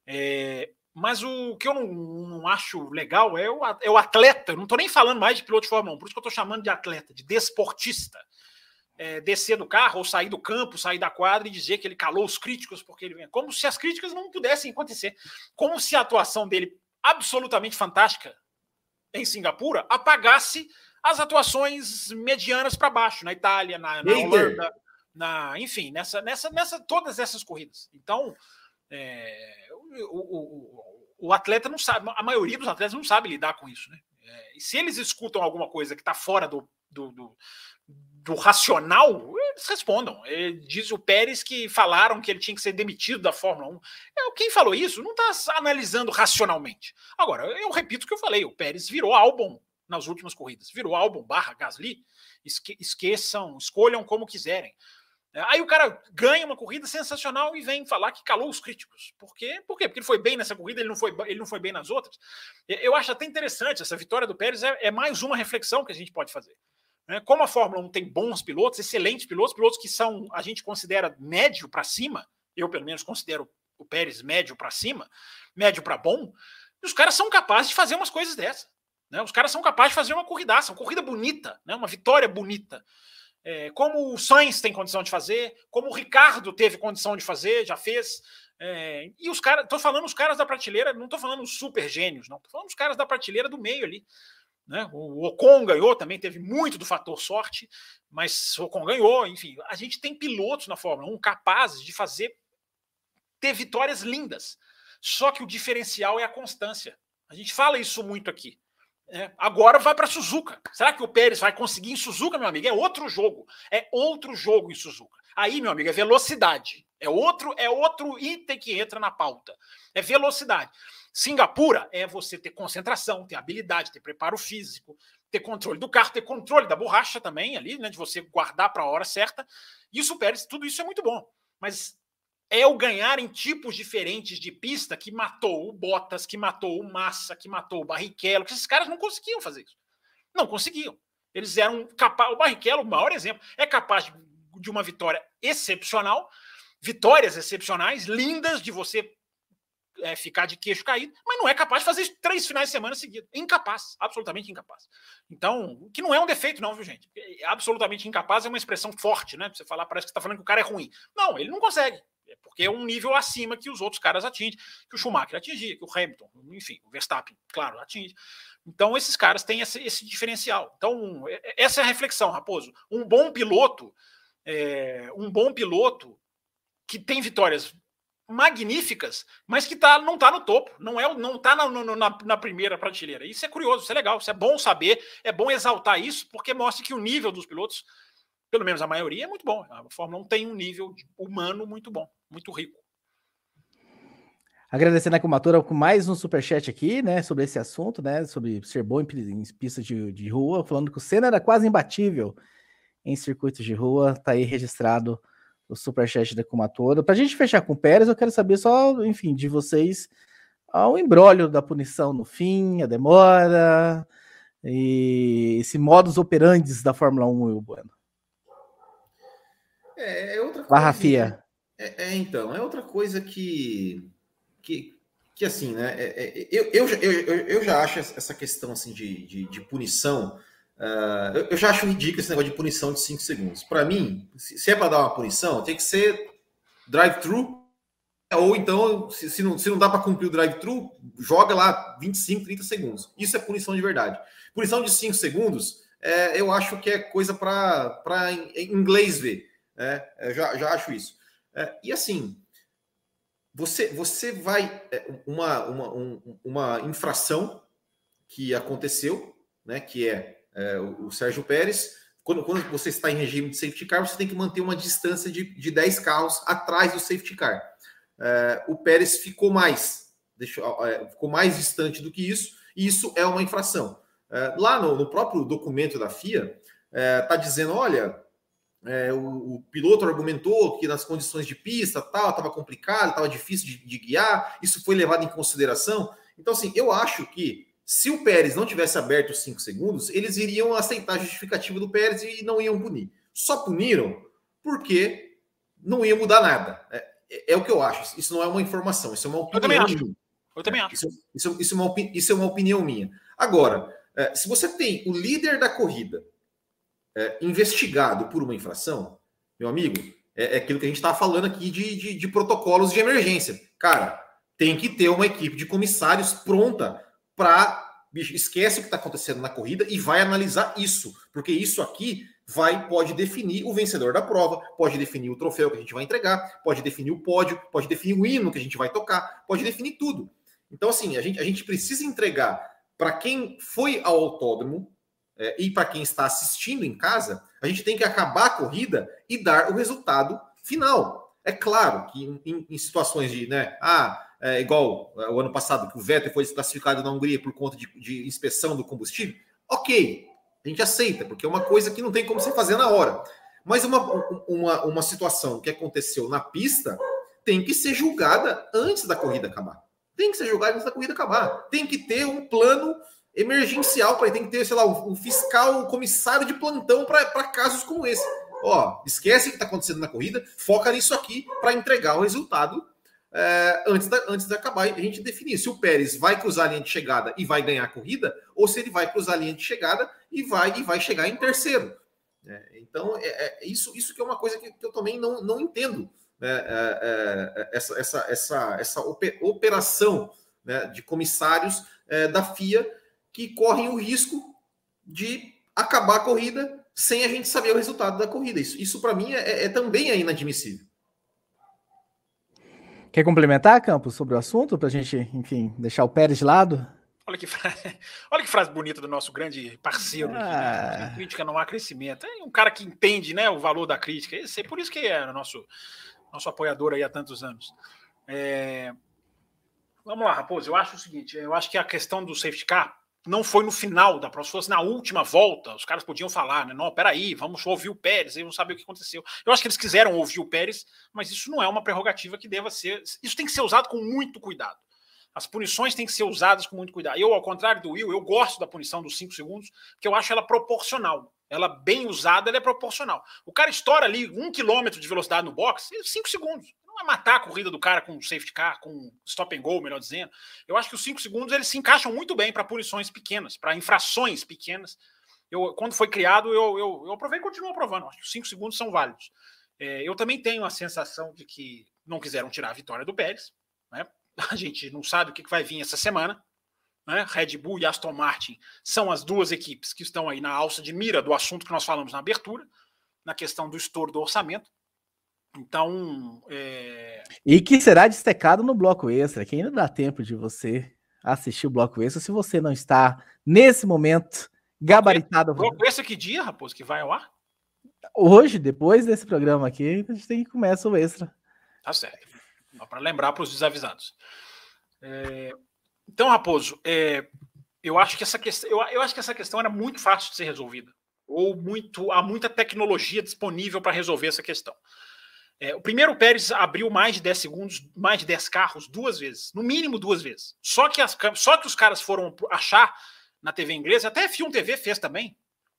C: É, mas o que eu não, não acho legal é o, é o atleta, eu não estou nem falando mais de piloto de Fórmula 1, por isso que eu estou chamando de atleta, de desportista. É, descer do carro ou sair do campo, sair da quadra e dizer que ele calou os críticos porque ele vem. Como se as críticas não pudessem acontecer. Como se a atuação dele absolutamente fantástica em Singapura apagasse as atuações medianas para baixo, na Itália, na, na Holanda, na, enfim, nessa, nessa, nessa, todas essas corridas. Então, é, o, o, o, atleta não sabe, a maioria dos atletas não sabe lidar com isso, né? É, e se eles escutam alguma coisa que está fora do, do, do, do, racional, eles respondam. Ele diz o Pérez que falaram que ele tinha que ser demitido da Fórmula 1. É, quem falou isso não está analisando racionalmente. Agora, eu repito o que eu falei: o Pérez virou álbum nas últimas corridas. Virou álbum barra Gasly. Esque, esqueçam, escolham como quiserem. É, aí o cara ganha uma corrida sensacional e vem falar que calou os críticos. Por quê? Por quê? Porque ele foi bem nessa corrida, ele não foi, ele não foi bem nas outras. Eu acho até interessante, essa vitória do Pérez é, é mais uma reflexão que a gente pode fazer. Né? Como a Fórmula 1 tem bons pilotos, excelentes pilotos, pilotos que são, a gente considera médio para cima, eu pelo menos considero o Pérez médio para cima, médio para bom, os caras são capazes de fazer umas coisas dessas. Né? Os caras são capazes de fazer uma corridaça, uma corrida bonita, né? uma vitória bonita. É, como o Sainz tem condição de fazer, como o Ricardo teve condição de fazer, já fez. É, e os caras, estou falando os caras da prateleira, não estou falando os super gênios, não, estou falando os caras da prateleira do meio ali. Né? O Ocon ganhou, também teve muito do fator sorte, mas o Ocon ganhou, enfim. A gente tem pilotos na Fórmula 1 capazes de fazer ter vitórias lindas. Só que o diferencial é a constância. A gente fala isso muito aqui. É, agora vai para Suzuka. Será que o Pérez vai conseguir em Suzuka, meu amigo? É outro jogo. É outro jogo em Suzuka. Aí, meu amigo, é velocidade. É outro, é outro item que entra na pauta. É velocidade. Singapura é você ter concentração, ter habilidade, ter preparo físico, ter controle do carro, ter controle da borracha também ali, né? De você guardar para a hora certa. Isso, o Pérez, tudo isso é muito bom. Mas é o ganhar em tipos diferentes de pista que matou o Bottas, que matou o Massa, que matou o Barrichello, que esses caras não conseguiam fazer isso. Não conseguiam. Eles eram capazes. O Barrichello, o maior exemplo, é capaz de, uma vitória excepcional, vitórias excepcionais, lindas de você é, ficar de queixo caído, mas não é capaz de fazer isso três finais de semana seguidos. Incapaz, absolutamente incapaz. Então, que não é um defeito, não, viu, gente? Absolutamente incapaz é uma expressão forte, né? Você falar, parece que você está falando que o cara é ruim. Não, ele não consegue. É porque é um nível acima que os outros caras atingem, que o Schumacher atingia, que o Hamilton, enfim, o Verstappen, claro, atinge. Então, esses caras têm esse, esse diferencial. Então, é, é, essa é a reflexão, Raposo. Um bom piloto, é, um bom piloto que tem vitórias magníficas, mas que tá, não está no topo, não é não está na, na, na, primeira prateleira. Isso é curioso, isso é legal, isso é bom saber, é bom exaltar isso, porque mostra que o nível dos pilotos pelo menos a maioria, é muito bom. A Fórmula 1 tem um nível humano muito bom, muito rico.
A: Agradecendo a Kumatura com mais um superchat aqui, né, sobre esse assunto, né, sobre ser bom em, em pistas de, de, rua, falando que o Senna era quase imbatível em circuitos de rua, tá aí registrado o superchat da Kumatora. Pra gente fechar com o Pérez, eu quero saber só, enfim, de vocês, o embrólio da punição no fim, a demora, e esse modus operandi da Fórmula 1, Will Bueno.
B: É, é outra coisa.
A: Barra Fia.
B: É, é, então, é outra coisa que. que, que assim, né? É, é eu, eu, eu, eu, já acho essa questão assim, de, de, de punição. Uh, eu, já acho ridículo esse negócio de punição de 5 segundos. Para mim, se, se é para dar uma punição, tem que ser drive-thru. Ou então, se, se, não, se não dá para cumprir o drive-thru, joga lá 25, 30 segundos. Isso é punição de verdade. Punição de 5 segundos, é, eu acho que é coisa para inglês ver. É, é, já, já acho isso. É, e assim, você, você vai. É, uma, uma, um, uma infração que aconteceu, né, que é, é o, o, Sérgio Pérez. Quando, quando você está em regime de safety car, você tem que manter uma distância de, de 10 carros atrás do safety car. É, o Pérez ficou mais, deixou, ficou mais distante do que isso, e isso é uma infração. lá no, no, próprio documento da FIA, está dizendo: olha, é, o, o, piloto argumentou que nas condições de pista tal estava complicado, estava difícil de, de, guiar. Isso foi levado em consideração. Então, assim, eu acho que se o Pérez não tivesse aberto os cinco segundos, eles iriam aceitar a justificativa do Pérez e não iam punir. Só puniram porque não ia mudar nada. É, é, é o que eu acho. Isso não é uma informação, isso é uma opinião.
C: Eu também acho. Minha. Eu também acho.
B: Isso, isso, isso, é uma, isso é uma opinião minha. Agora, é, se você tem o líder da corrida é, investigado por uma infração, meu amigo, é, é aquilo que a gente está falando aqui de, de, de, protocolos de emergência. Cara, tem que ter uma equipe de comissários pronta para. Esquece o que está acontecendo na corrida e vai analisar isso, porque isso aqui vai pode definir o vencedor da prova, pode definir o troféu que a gente vai entregar, pode definir o pódio, pode definir o hino que a gente vai tocar, pode definir tudo. Então, assim, a gente, a gente precisa entregar para quem foi ao autódromo é, e para quem está assistindo em casa, a gente tem que acabar a corrida e dar o resultado final. É claro que em, em situações de, né, ah, é igual é, o ano passado, que o Vettel foi desclassificado na Hungria por conta de, de inspeção do combustível, ok, a gente aceita, porque é uma coisa que não tem como você fazer na hora. Mas uma, uma, uma situação que aconteceu na pista tem que ser julgada antes da corrida acabar. Tem que ser julgada antes da corrida acabar. Tem que ter um plano emergencial para tem que ter, sei lá, um, fiscal, um comissário de plantão para casos como esse. Ó, esquece o que está acontecendo na corrida, foca nisso aqui para entregar o resultado é, antes, da, antes de acabar a gente definir se o Pérez vai cruzar a linha de chegada e vai ganhar a corrida, ou se ele vai cruzar a linha de chegada e vai e vai chegar em terceiro. É, então, é, é, isso, isso que é uma coisa que, que eu também não, não entendo. Né? É, é, essa, essa, essa, essa operação né, de comissários da FIA que correm o risco de acabar a corrida sem a gente saber o resultado da corrida. Isso, isso para mim, é, também é inadmissível.
A: Quer complementar, Campos, sobre o assunto, para a gente, enfim, deixar o Pérez de lado?
C: Olha que, frase, [laughs] olha que frase bonita do nosso grande parceiro. Ah. Aqui, né? Ah. Crítica não há crescimento. É um cara que entende né, o valor da crítica. Esse, é por isso que é nosso, nosso apoiador aí há tantos anos. É... Vamos lá, Raposo. Eu acho o seguinte: eu acho que a questão do safety car não foi no final da prova, se fosse na última volta, os caras podiam falar, né? Não, peraí, vamos ouvir o Pérez, aí vamos saber o que aconteceu. Eu acho que eles quiseram ouvir o Pérez, mas isso não é uma prerrogativa que deva ser. Isso tem que ser usado com muito cuidado. As punições têm que ser usadas com muito cuidado. Eu, ao contrário do Will, eu gosto da punição dos 5 segundos, porque eu acho ela proporcional. Ela bem usada, ela é proporcional. O cara estoura ali um quilômetro de velocidade no box, 5 segundos vai matar a corrida do cara com safety car, com stop and go, melhor dizendo. Eu acho que os cinco segundos eles se encaixam muito bem para punições pequenas, para infrações pequenas. Eu, quando foi criado, eu, eu, eu aprovei e continuo aprovando. Acho que os cinco segundos são válidos. É, eu também tenho a sensação de que não quiseram tirar a vitória do Pérez. Né? [laughs] A gente não sabe o que vai vir essa semana. Né? Red Bull e Aston Martin são as duas equipes que estão aí na alça de mira do assunto que nós falamos na abertura, na questão do estouro do orçamento. Então. É...
A: E que será destacado no bloco extra, que ainda dá tempo de você assistir o bloco extra se você não está, nesse momento, gabaritado.
C: Bloco extra que dia, Raposo, que vai ao ar?
A: Hoje, depois desse programa aqui, a gente tem que começar o extra.
C: Tá certo. Para lembrar para os desavisados. É... Então, Raposo, é... eu, acho que essa questão, eu, eu acho que essa questão era muito fácil de ser resolvida. Ou muito, há muita tecnologia disponível para resolver essa questão. É, o primeiro Pérez abriu mais de 10 segundos, mais de 10 carros duas vezes, no mínimo duas vezes. Só que, as, só que os caras foram achar na TV inglesa, até a F1 TV fez também,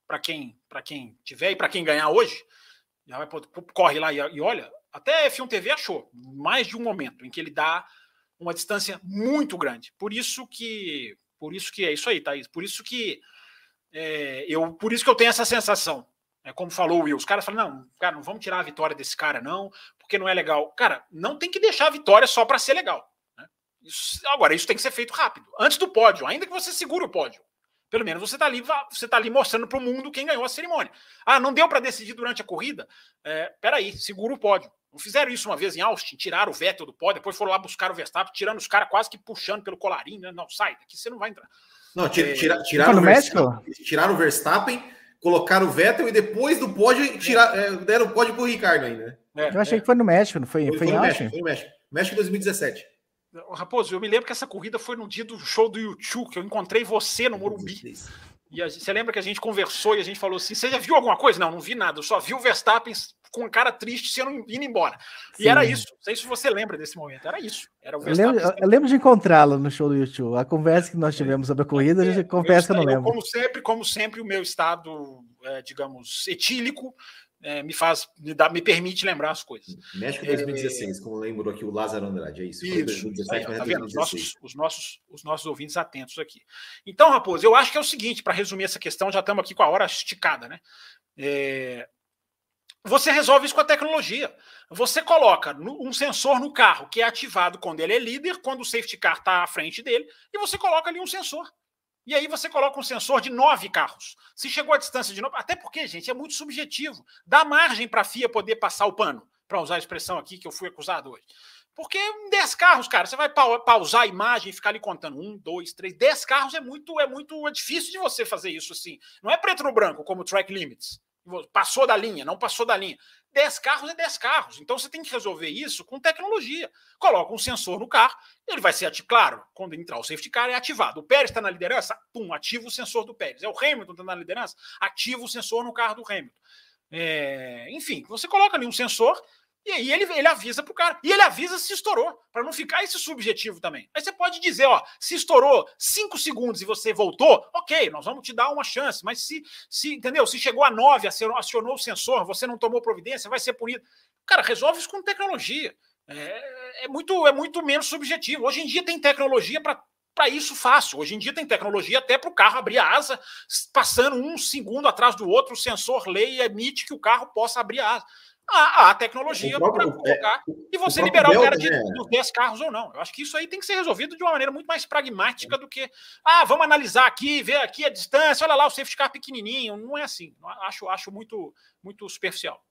C: para quem, quem tiver e para quem ganhar hoje, já vai, corre lá e, e olha, até a F1 TV achou mais de um momento em que ele dá uma distância muito grande. Por isso que, por isso que é isso aí, Thaís. Por isso que é, eu, por isso que eu tenho essa sensação é como falou o Will, os caras falam: não, cara, não vamos tirar a vitória desse cara, não, porque não é legal. Cara, não tem que deixar a vitória só para ser legal. Né? Isso, agora, isso tem que ser feito rápido, antes do pódio, ainda que você segure o pódio. Pelo menos você está ali, você tá ali mostrando para o mundo quem ganhou a cerimônia. Ah, não deu para decidir durante a corrida? É, peraí, segura o pódio. Não fizeram isso uma vez em Austin, tiraram o Vettel do pódio, depois foram lá buscar o Verstappen, tirando os caras quase que puxando pelo colarinho. Né? Não, sai daqui, você não vai entrar.
B: Não, tira, tira, é, tiraram, o Verstappen, tiraram o Verstappen colocaram o Vettel e depois do pódio tirar, é, deram o pódio pro Ricardo ainda.
A: É, eu achei é. que foi no México, não foi? Foi, foi,
B: foi no México, foi no México. México 2017.
C: Raposo, eu me lembro que essa corrida foi no dia do show do YouTube, que eu encontrei você no Morumbi. E a, você lembra que a gente conversou e a gente falou assim: você já viu alguma coisa? Não, não vi nada. Eu só vi o Verstappen com um cara triste sendo indo embora. Sim. E era isso. Não sei se você lembra desse momento. Era isso. Era
A: o eu, lembro, eu lembro de encontrá-lo no show do YouTube. A conversa que nós é. tivemos sobre a corrida, é, a gente confessa que eu não lembro.
C: Como sempre, como sempre, o meu estado, é, digamos, etílico é, me faz, me, dá, me permite lembrar as coisas.
B: México 2016, é, como lembrou aqui o Lázaro Andrade, é isso.
C: isso 2017, aí, tá vendo? Os nossos, os, nossos, os nossos ouvintes atentos aqui. Então, Raposo, eu acho que é o seguinte, para resumir essa questão, já estamos aqui com a hora esticada, né? É, Você resolve isso com a tecnologia. Você coloca um sensor no carro que é ativado quando ele é líder, quando o safety car está à frente dele, e você coloca ali um sensor. E aí você coloca um sensor de nove carros. Se chegou a distância de nove, até porque, gente, é muito subjetivo. Dá margem para a FIA poder passar o pano, para usar a expressão aqui que eu fui acusado hoje. Porque em 10 carros, cara, você vai pausar a imagem e ficar ali contando um, dois, três, 10 carros é muito, é muito é difícil de você fazer isso assim. Não é preto no branco, como track limits. Passou da linha, não passou da linha. 10 carros é 10 carros. Então você tem que resolver isso com tecnologia. Coloca um sensor no carro, ele vai ser. Claro, quando entrar o safety car, é ativado. O Pérez está na liderança, pum, ativa o sensor do Pérez. É o Hamilton está na liderança, ativa o sensor no carro do Hamilton. É, enfim, você coloca ali um sensor e aí ele, ele avisa pro cara. E ele avisa se estourou, para não ficar esse subjetivo também. Aí você pode dizer, ó, se estourou 5 segundos e você voltou, ok, nós vamos te dar uma chance. Mas se, se entendeu? Se chegou a 9, acionou o sensor, você não tomou providência, vai ser punido. Cara, resolve isso com tecnologia. É, é muito, é muito menos subjetivo. Hoje em dia tem tecnologia para para isso fácil. Hoje em dia tem tecnologia até para o carro abrir a asa, passando um segundo atrás do outro, o sensor lê e emite que o carro possa abrir a asa a, a tecnologia para é, colocar é, e você o liberar o cara de, né? dos 10 carros ou não. Eu acho que isso aí tem que ser resolvido de uma maneira muito mais pragmática do que, ah, vamos analisar aqui, ver aqui a distância, olha lá o safety car pequenininho. Não é assim. Acho, acho muito, muito superficial.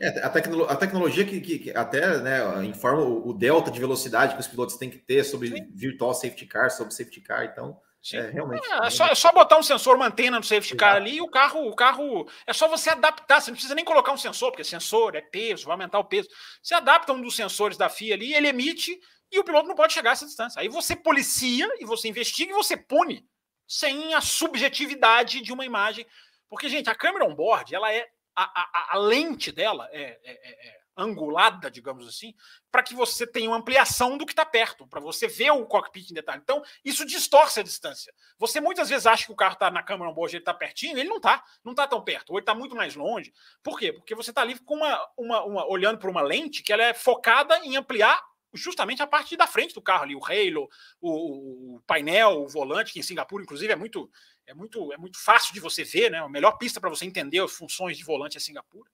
B: É, a, tecno, a tecnologia que, que, que, até né, informa o, o, delta de velocidade que os pilotos têm que ter sobre Sim. virtual safety car, sobre safety car, então
C: Sim. É, realmente. É, é, só, é, só, botar um sensor, uma antena no safety car ali e o carro, o carro. É só você adaptar. Você não precisa nem colocar um sensor, porque sensor é peso, vai aumentar o peso. Você adapta um dos sensores da FIA ali, ele emite e o piloto não pode chegar a essa distância. Aí você policia e você investiga e você pune sem a subjetividade de uma imagem. Porque, gente, a câmera on-board, ela é. A, a, a lente dela é, é, é angulada, digamos assim, para que você tenha uma ampliação do que está perto, para você ver o cockpit em detalhe. Então, isso distorce a distância. Você muitas vezes acha que o carro está na câmera board, ele está pertinho, ele não está, não está tão perto, ou ele está muito mais longe. Por quê? Porque você está ali com uma, uma, uma olhando para uma lente que ela é focada em ampliar justamente a parte da frente do carro ali, o halo, o, o, painel, o volante, que em Singapura, inclusive, é muito, é muito, é muito fácil de você ver, né? A melhor pista para você entender as funções de volante é Singapura.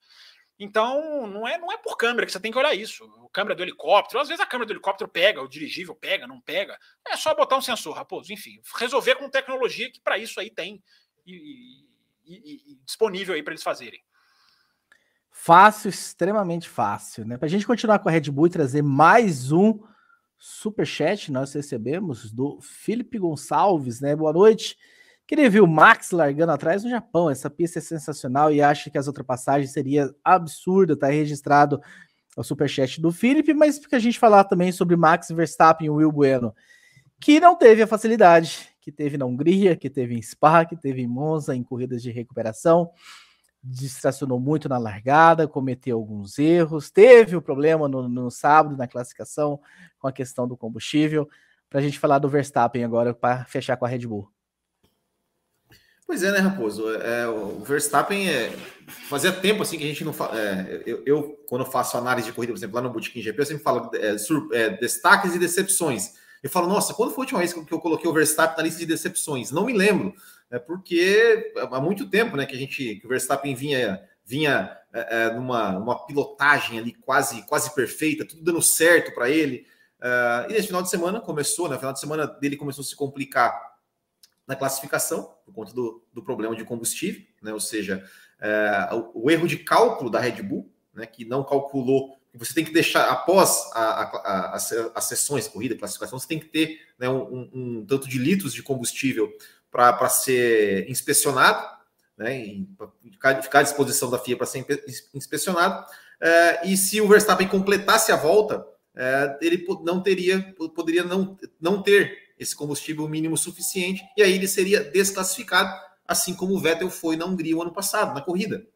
C: Então, não é, não é por câmera que você tem que olhar isso. O câmera do helicóptero, às vezes a câmera do helicóptero pega, o dirigível pega, não pega. É só botar um sensor, raposo. Enfim, resolver com tecnologia que para isso aí tem e, e, e disponível aí para eles fazerem.
A: Fácil, extremamente fácil, né? Para a gente continuar com a Red Bull e trazer mais um super chat, nós recebemos do Felipe Gonçalves, né? Boa noite. Queria ver o Max largando atrás no Japão. Essa pista é sensacional e acho que as ultrapassagens seria absurda. Tá registrado o superchat do Felipe, mas porque a gente falar também sobre Max Verstappen e Will Bueno, que não teve a facilidade que teve na Hungria, que teve em Spa, que teve em Monza, em corridas de recuperação. Distracionou muito na largada, cometeu alguns erros, teve o problema no, no sábado na classificação com a questão do combustível. Para a gente falar do Verstappen agora, para fechar com a Red Bull.
B: Pois é, né, Raposo? É, o Verstappen é, fazia tempo assim que a gente não fala. É, eu, eu, quando faço análise de corrida, por exemplo, lá no Bootkin GP, eu sempre falo é, sur, é, destaques e decepções. Eu falo, nossa, quando foi a última vez que eu coloquei o Verstappen na lista de decepções? Não me lembro, é porque há muito tempo, né, que a gente, que o Verstappen vinha, vinha é, é numa uma pilotagem ali quase, quase perfeita, tudo dando certo para ele. e nesse final de semana começou, né? O final de semana dele começou a se complicar na classificação, por conta do, do problema de combustível, né? ou seja, é, o, o, erro de cálculo da Red Bull, né? que não calculou, você tem que deixar, após a, a, a, as sessões, corrida, classificação, você tem que ter né, um, um, tanto de litros de combustível para ser inspecionado, né, ficar, ficar à disposição da FIA para ser inspecionado, é, e se o Verstappen completasse a volta, é, ele não teria, poderia não, não ter esse combustível mínimo suficiente, e aí ele seria desclassificado, assim como o Vettel foi na Hungria o ano passado, na corrida.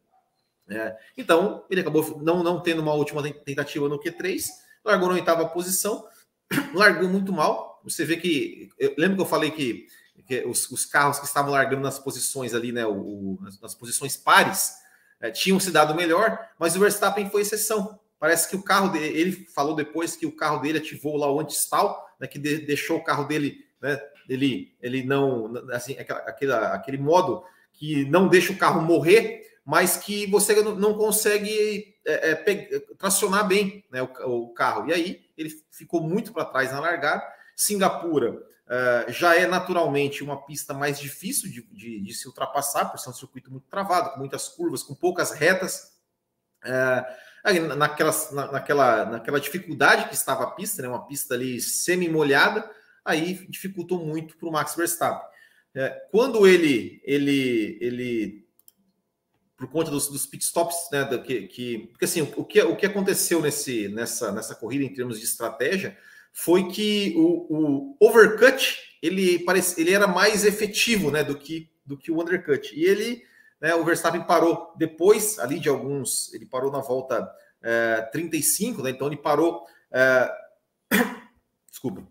B: É, então, ele acabou não, não tendo uma última tentativa no Q3, largou na oitava posição, [clears throat] largou muito mal. Você vê que. Lembra que eu falei que, que os, os, carros que estavam largando nas posições ali, né? O, o, nas, nas, posições pares, é, tinham se dado melhor, mas o Verstappen foi exceção. Parece que o carro dele, ele falou depois que o carro dele ativou lá o anti-stall, né, que de, deixou o carro dele, né, ele, ele não, assim, aquele, aquele modo que não deixa o carro morrer mas que você não consegue é, é, tracionar bem né, o, o, carro. E aí ele ficou muito para trás na largada. Singapura é, já é naturalmente uma pista mais difícil de, de, de, se ultrapassar, por ser um circuito muito travado, com muitas curvas, com poucas retas. É, naquela, naquela, naquela dificuldade que estava a pista, né, uma pista ali semi-molhada, aí dificultou muito para o Max Verstappen. É, quando ele, ele, ele por conta dos, dos pitstops, né, do, que, que, porque assim, o, que, o que aconteceu nesse, nessa, nessa corrida em termos de estratégia foi que o, o overcut ele, parece, ele era mais efetivo né, do, que, do que o undercut. E ele, né, o Verstappen parou depois ali de alguns, ele parou na volta é, 35, né, então ele parou. É, [coughs] desculpa,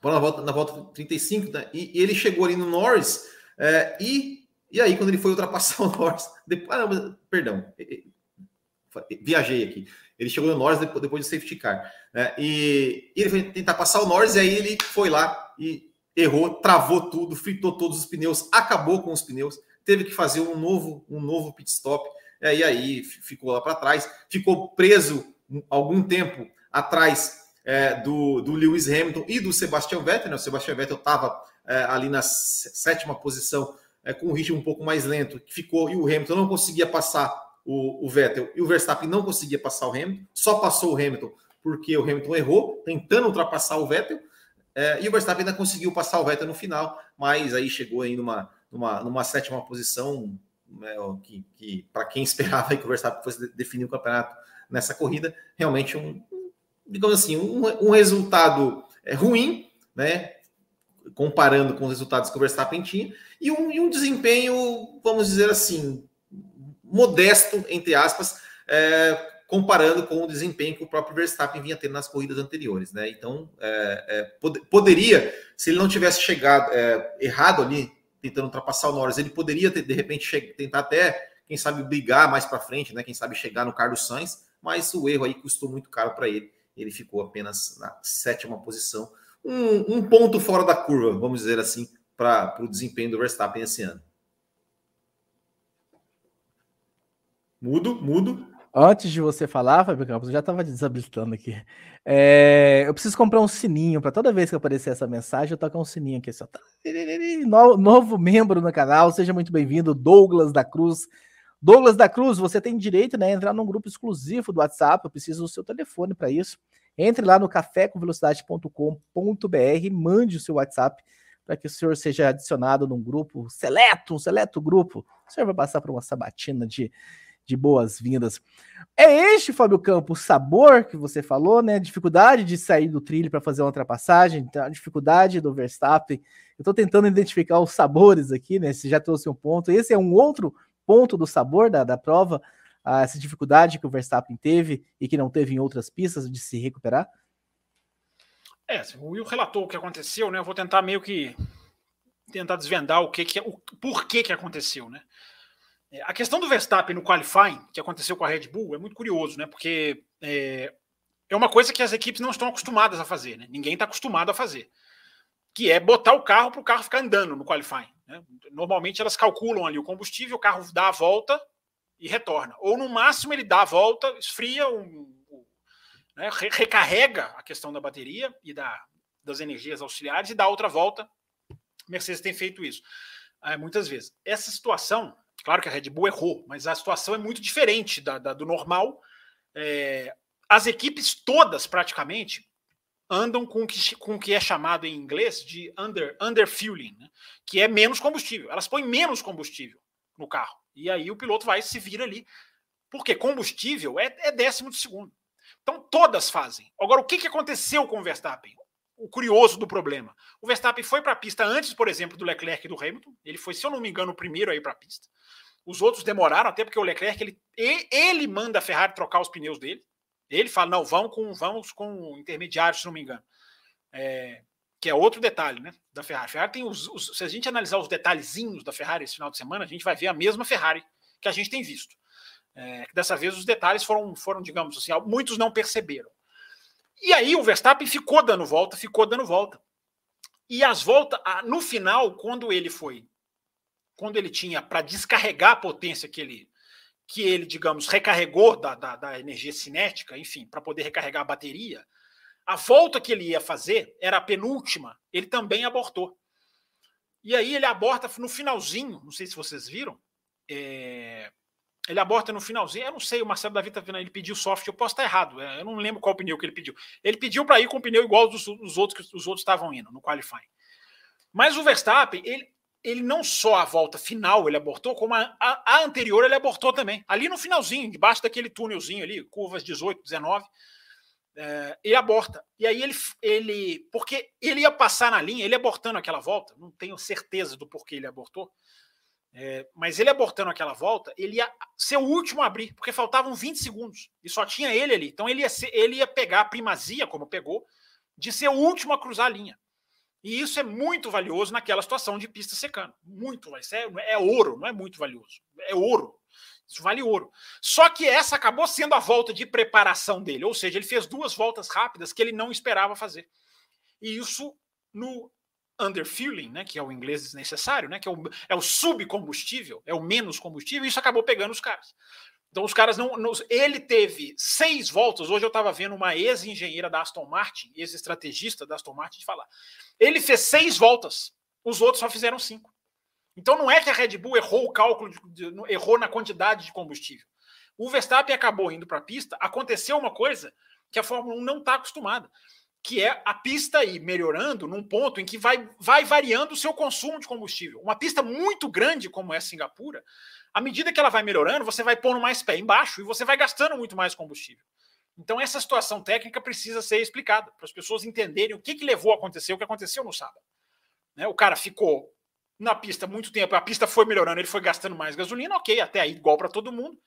B: parou na volta, na volta 35, né, e, e ele chegou ali no Norris é, e e aí, quando ele foi ultrapassar [laughs] o Norris, depois, ah, não, perdão, viajei aqui. Ele chegou no Norris depois, depois do safety car. Né? E, e, ele foi tentar passar o Norris, e aí ele foi lá e errou, travou tudo, fritou todos os pneus, acabou com os pneus, teve que fazer um novo, um novo pit stop. E aí ficou lá para trás, ficou preso algum tempo atrás é, do, do Lewis Hamilton e do Sebastian Vettel. Né? O Sebastian Vettel estava é, ali na sétima posição é, com um ritmo um pouco mais lento, que ficou, e o Hamilton não conseguia passar o, o, Vettel, e o Verstappen não conseguia passar o Hamilton, só passou o Hamilton porque o Hamilton errou, tentando ultrapassar o Vettel, é, e o Verstappen ainda conseguiu passar o Vettel no final, mas aí chegou aí numa, numa, numa sétima posição, né, que, que para quem [laughs] esperava que o Verstappen fosse definir o campeonato nessa corrida, realmente um, digamos assim, um, um resultado é, ruim, né? comparando com os resultados que o Verstappen tinha, e um, e um desempenho, vamos dizer assim, modesto, entre aspas, é, comparando com o desempenho que o próprio Verstappen vinha tendo nas corridas anteriores. Né? Então, é, é, pod poderia, se ele não tivesse chegado é, errado ali, tentando ultrapassar o Norris, ele poderia ter, de repente tentar até, quem sabe, brigar mais para frente, né? quem sabe chegar no Carlos Sainz, mas o erro aí custou muito caro para ele. Ele ficou apenas na sétima posição um, um ponto fora da curva, vamos dizer assim, para o desempenho do Verstappen esse ano. Mudo, mudo.
A: Antes de você falar, Fábio Campos, eu já estava desabilitando aqui. É, eu preciso comprar um sininho para toda vez que aparecer essa mensagem, eu tocar um sininho aqui. Assim, [laughs] no, novo membro no canal, seja muito bem-vindo, Douglas da Cruz. Douglas da Cruz, você tem direito né, a entrar num grupo exclusivo do WhatsApp. Eu preciso do seu telefone para isso. Entre lá no cafécomvelocidade.com.br, mande o seu WhatsApp para que o senhor seja adicionado num grupo seleto, um seleto grupo. O senhor vai passar por uma sabatina de, de boas-vindas. É este, Fábio Campos, sabor que você falou, né? Dificuldade de sair do trilho para fazer uma ultrapassagem, então, a dificuldade do Verstappen. Eu estou tentando identificar os sabores aqui, né? Você já trouxe um ponto. Esse é um outro ponto do sabor da, da prova a essa dificuldade que o Verstappen teve e que não teve em outras pistas de se recuperar?
C: É, o Will relatou o que aconteceu, né? Eu vou tentar meio que tentar desvendar o que, que o porquê que aconteceu, né? É, a questão do Verstappen no qualifying, que aconteceu com a Red Bull, é muito curioso, né? Porque é, é uma coisa que as equipes não estão acostumadas a fazer, né? Ninguém está acostumado a fazer. Que é botar o carro para o carro ficar andando no qualifying. Né? Normalmente elas calculam ali o combustível, o carro dá a volta e retorna. Ou no máximo ele dá a volta, esfria, um, um, né, recarrega a questão da bateria e da, das energias auxiliares e dá outra volta. Mercedes tem feito isso é, muitas vezes. Essa situação, claro que a Red Bull errou, mas a situação é muito diferente da, da do normal. É, as equipes todas, praticamente, andam com o que, com que é chamado em inglês de under, underfueling, né? que é menos combustível. Elas põem menos combustível no carro. E aí o piloto vai se vir ali. Porque combustível é, é décimo de segundo. Então todas fazem. Agora, o que, que aconteceu com o Verstappen? O curioso do problema. O Verstappen foi para a pista antes, por exemplo, do Leclerc e do Hamilton. Ele foi, se eu não me engano, o primeiro aí para a pista. Os outros demoraram, até porque o Leclerc ele, ele manda a Ferrari trocar os pneus dele. Ele fala: não, vamos com, vamos com intermediário, se não me engano. É, que é outro detalhe né, da Ferrari. A Ferrari tem os, os, se a gente analisar os detalhezinhos da Ferrari esse final de semana, a gente vai ver a mesma Ferrari que a gente tem visto. É, dessa vez os detalhes foram, foram, digamos assim, muitos não perceberam. E aí o Verstappen ficou dando volta, ficou dando volta. E as voltas, no final, quando ele foi, quando ele tinha para descarregar a potência que ele que ele, digamos, recarregou da, da, da energia cinética, enfim, para poder recarregar a bateria, a volta que ele ia fazer era a penúltima, ele também abortou. E aí ele aborta no finalzinho, não sei se vocês viram, é, ele aborta no finalzinho. Eu não sei, o Marcelo Davi tá vendo, ele pediu soft, eu posso estar errado. É, eu não lembro qual pneu que ele pediu. Ele pediu para ir com o pneu igual dos, dos outros que os outros estavam indo no qualifying. Mas o Verstappen, ele, ele não só a volta final ele abortou, como a, a, a, anterior ele abortou também. Ali no finalzinho, debaixo daquele túnelzinho ali, curvas 18, 19, é, ele aborta. E aí ele, ele. Porque ele ia passar na linha, ele abortando aquela volta, não tenho certeza do porquê ele abortou. É, mas ele abortando aquela volta, ele ia ser o último a abrir, porque faltavam 20 segundos e só tinha ele ali. Então ele ia, ser, ele ia pegar a primazia, como pegou, de ser o último a cruzar a linha. E isso é muito valioso naquela situação de pista secando. Muito, isso é, é ouro, não é muito valioso. É ouro. Isso vale ouro. Só que essa acabou sendo a volta de preparação dele, ou seja, ele fez duas voltas rápidas que ele não esperava fazer. E isso no underfueling, né, que é o inglês desnecessário, né, que é o, é o subcombustível, é o menos combustível, e isso acabou pegando os caras. Então os caras não, ele teve seis voltas. Hoje eu estava vendo uma ex-engenheira da Aston Martin, ex-estrategista da Aston Martin, falar. Ele fez seis voltas, os outros só fizeram cinco. Então não é que a Red Bull errou o cálculo, de, de, errou na quantidade de combustível. O Verstappen acabou indo para a pista. Aconteceu uma coisa que a Fórmula 1 não está acostumada que é a pista ir melhorando num ponto em que vai, vai variando o seu consumo de combustível. Uma pista muito grande como é Singapura, à medida que ela vai melhorando, você vai pondo mais pé embaixo e você vai gastando muito mais combustível. Então, essa situação técnica precisa ser explicada para as pessoas entenderem o que, que levou a acontecer o que aconteceu no sábado. Né? O cara ficou na pista muito tempo, a pista foi melhorando, ele foi gastando mais gasolina, ok, até aí igual para todo mundo.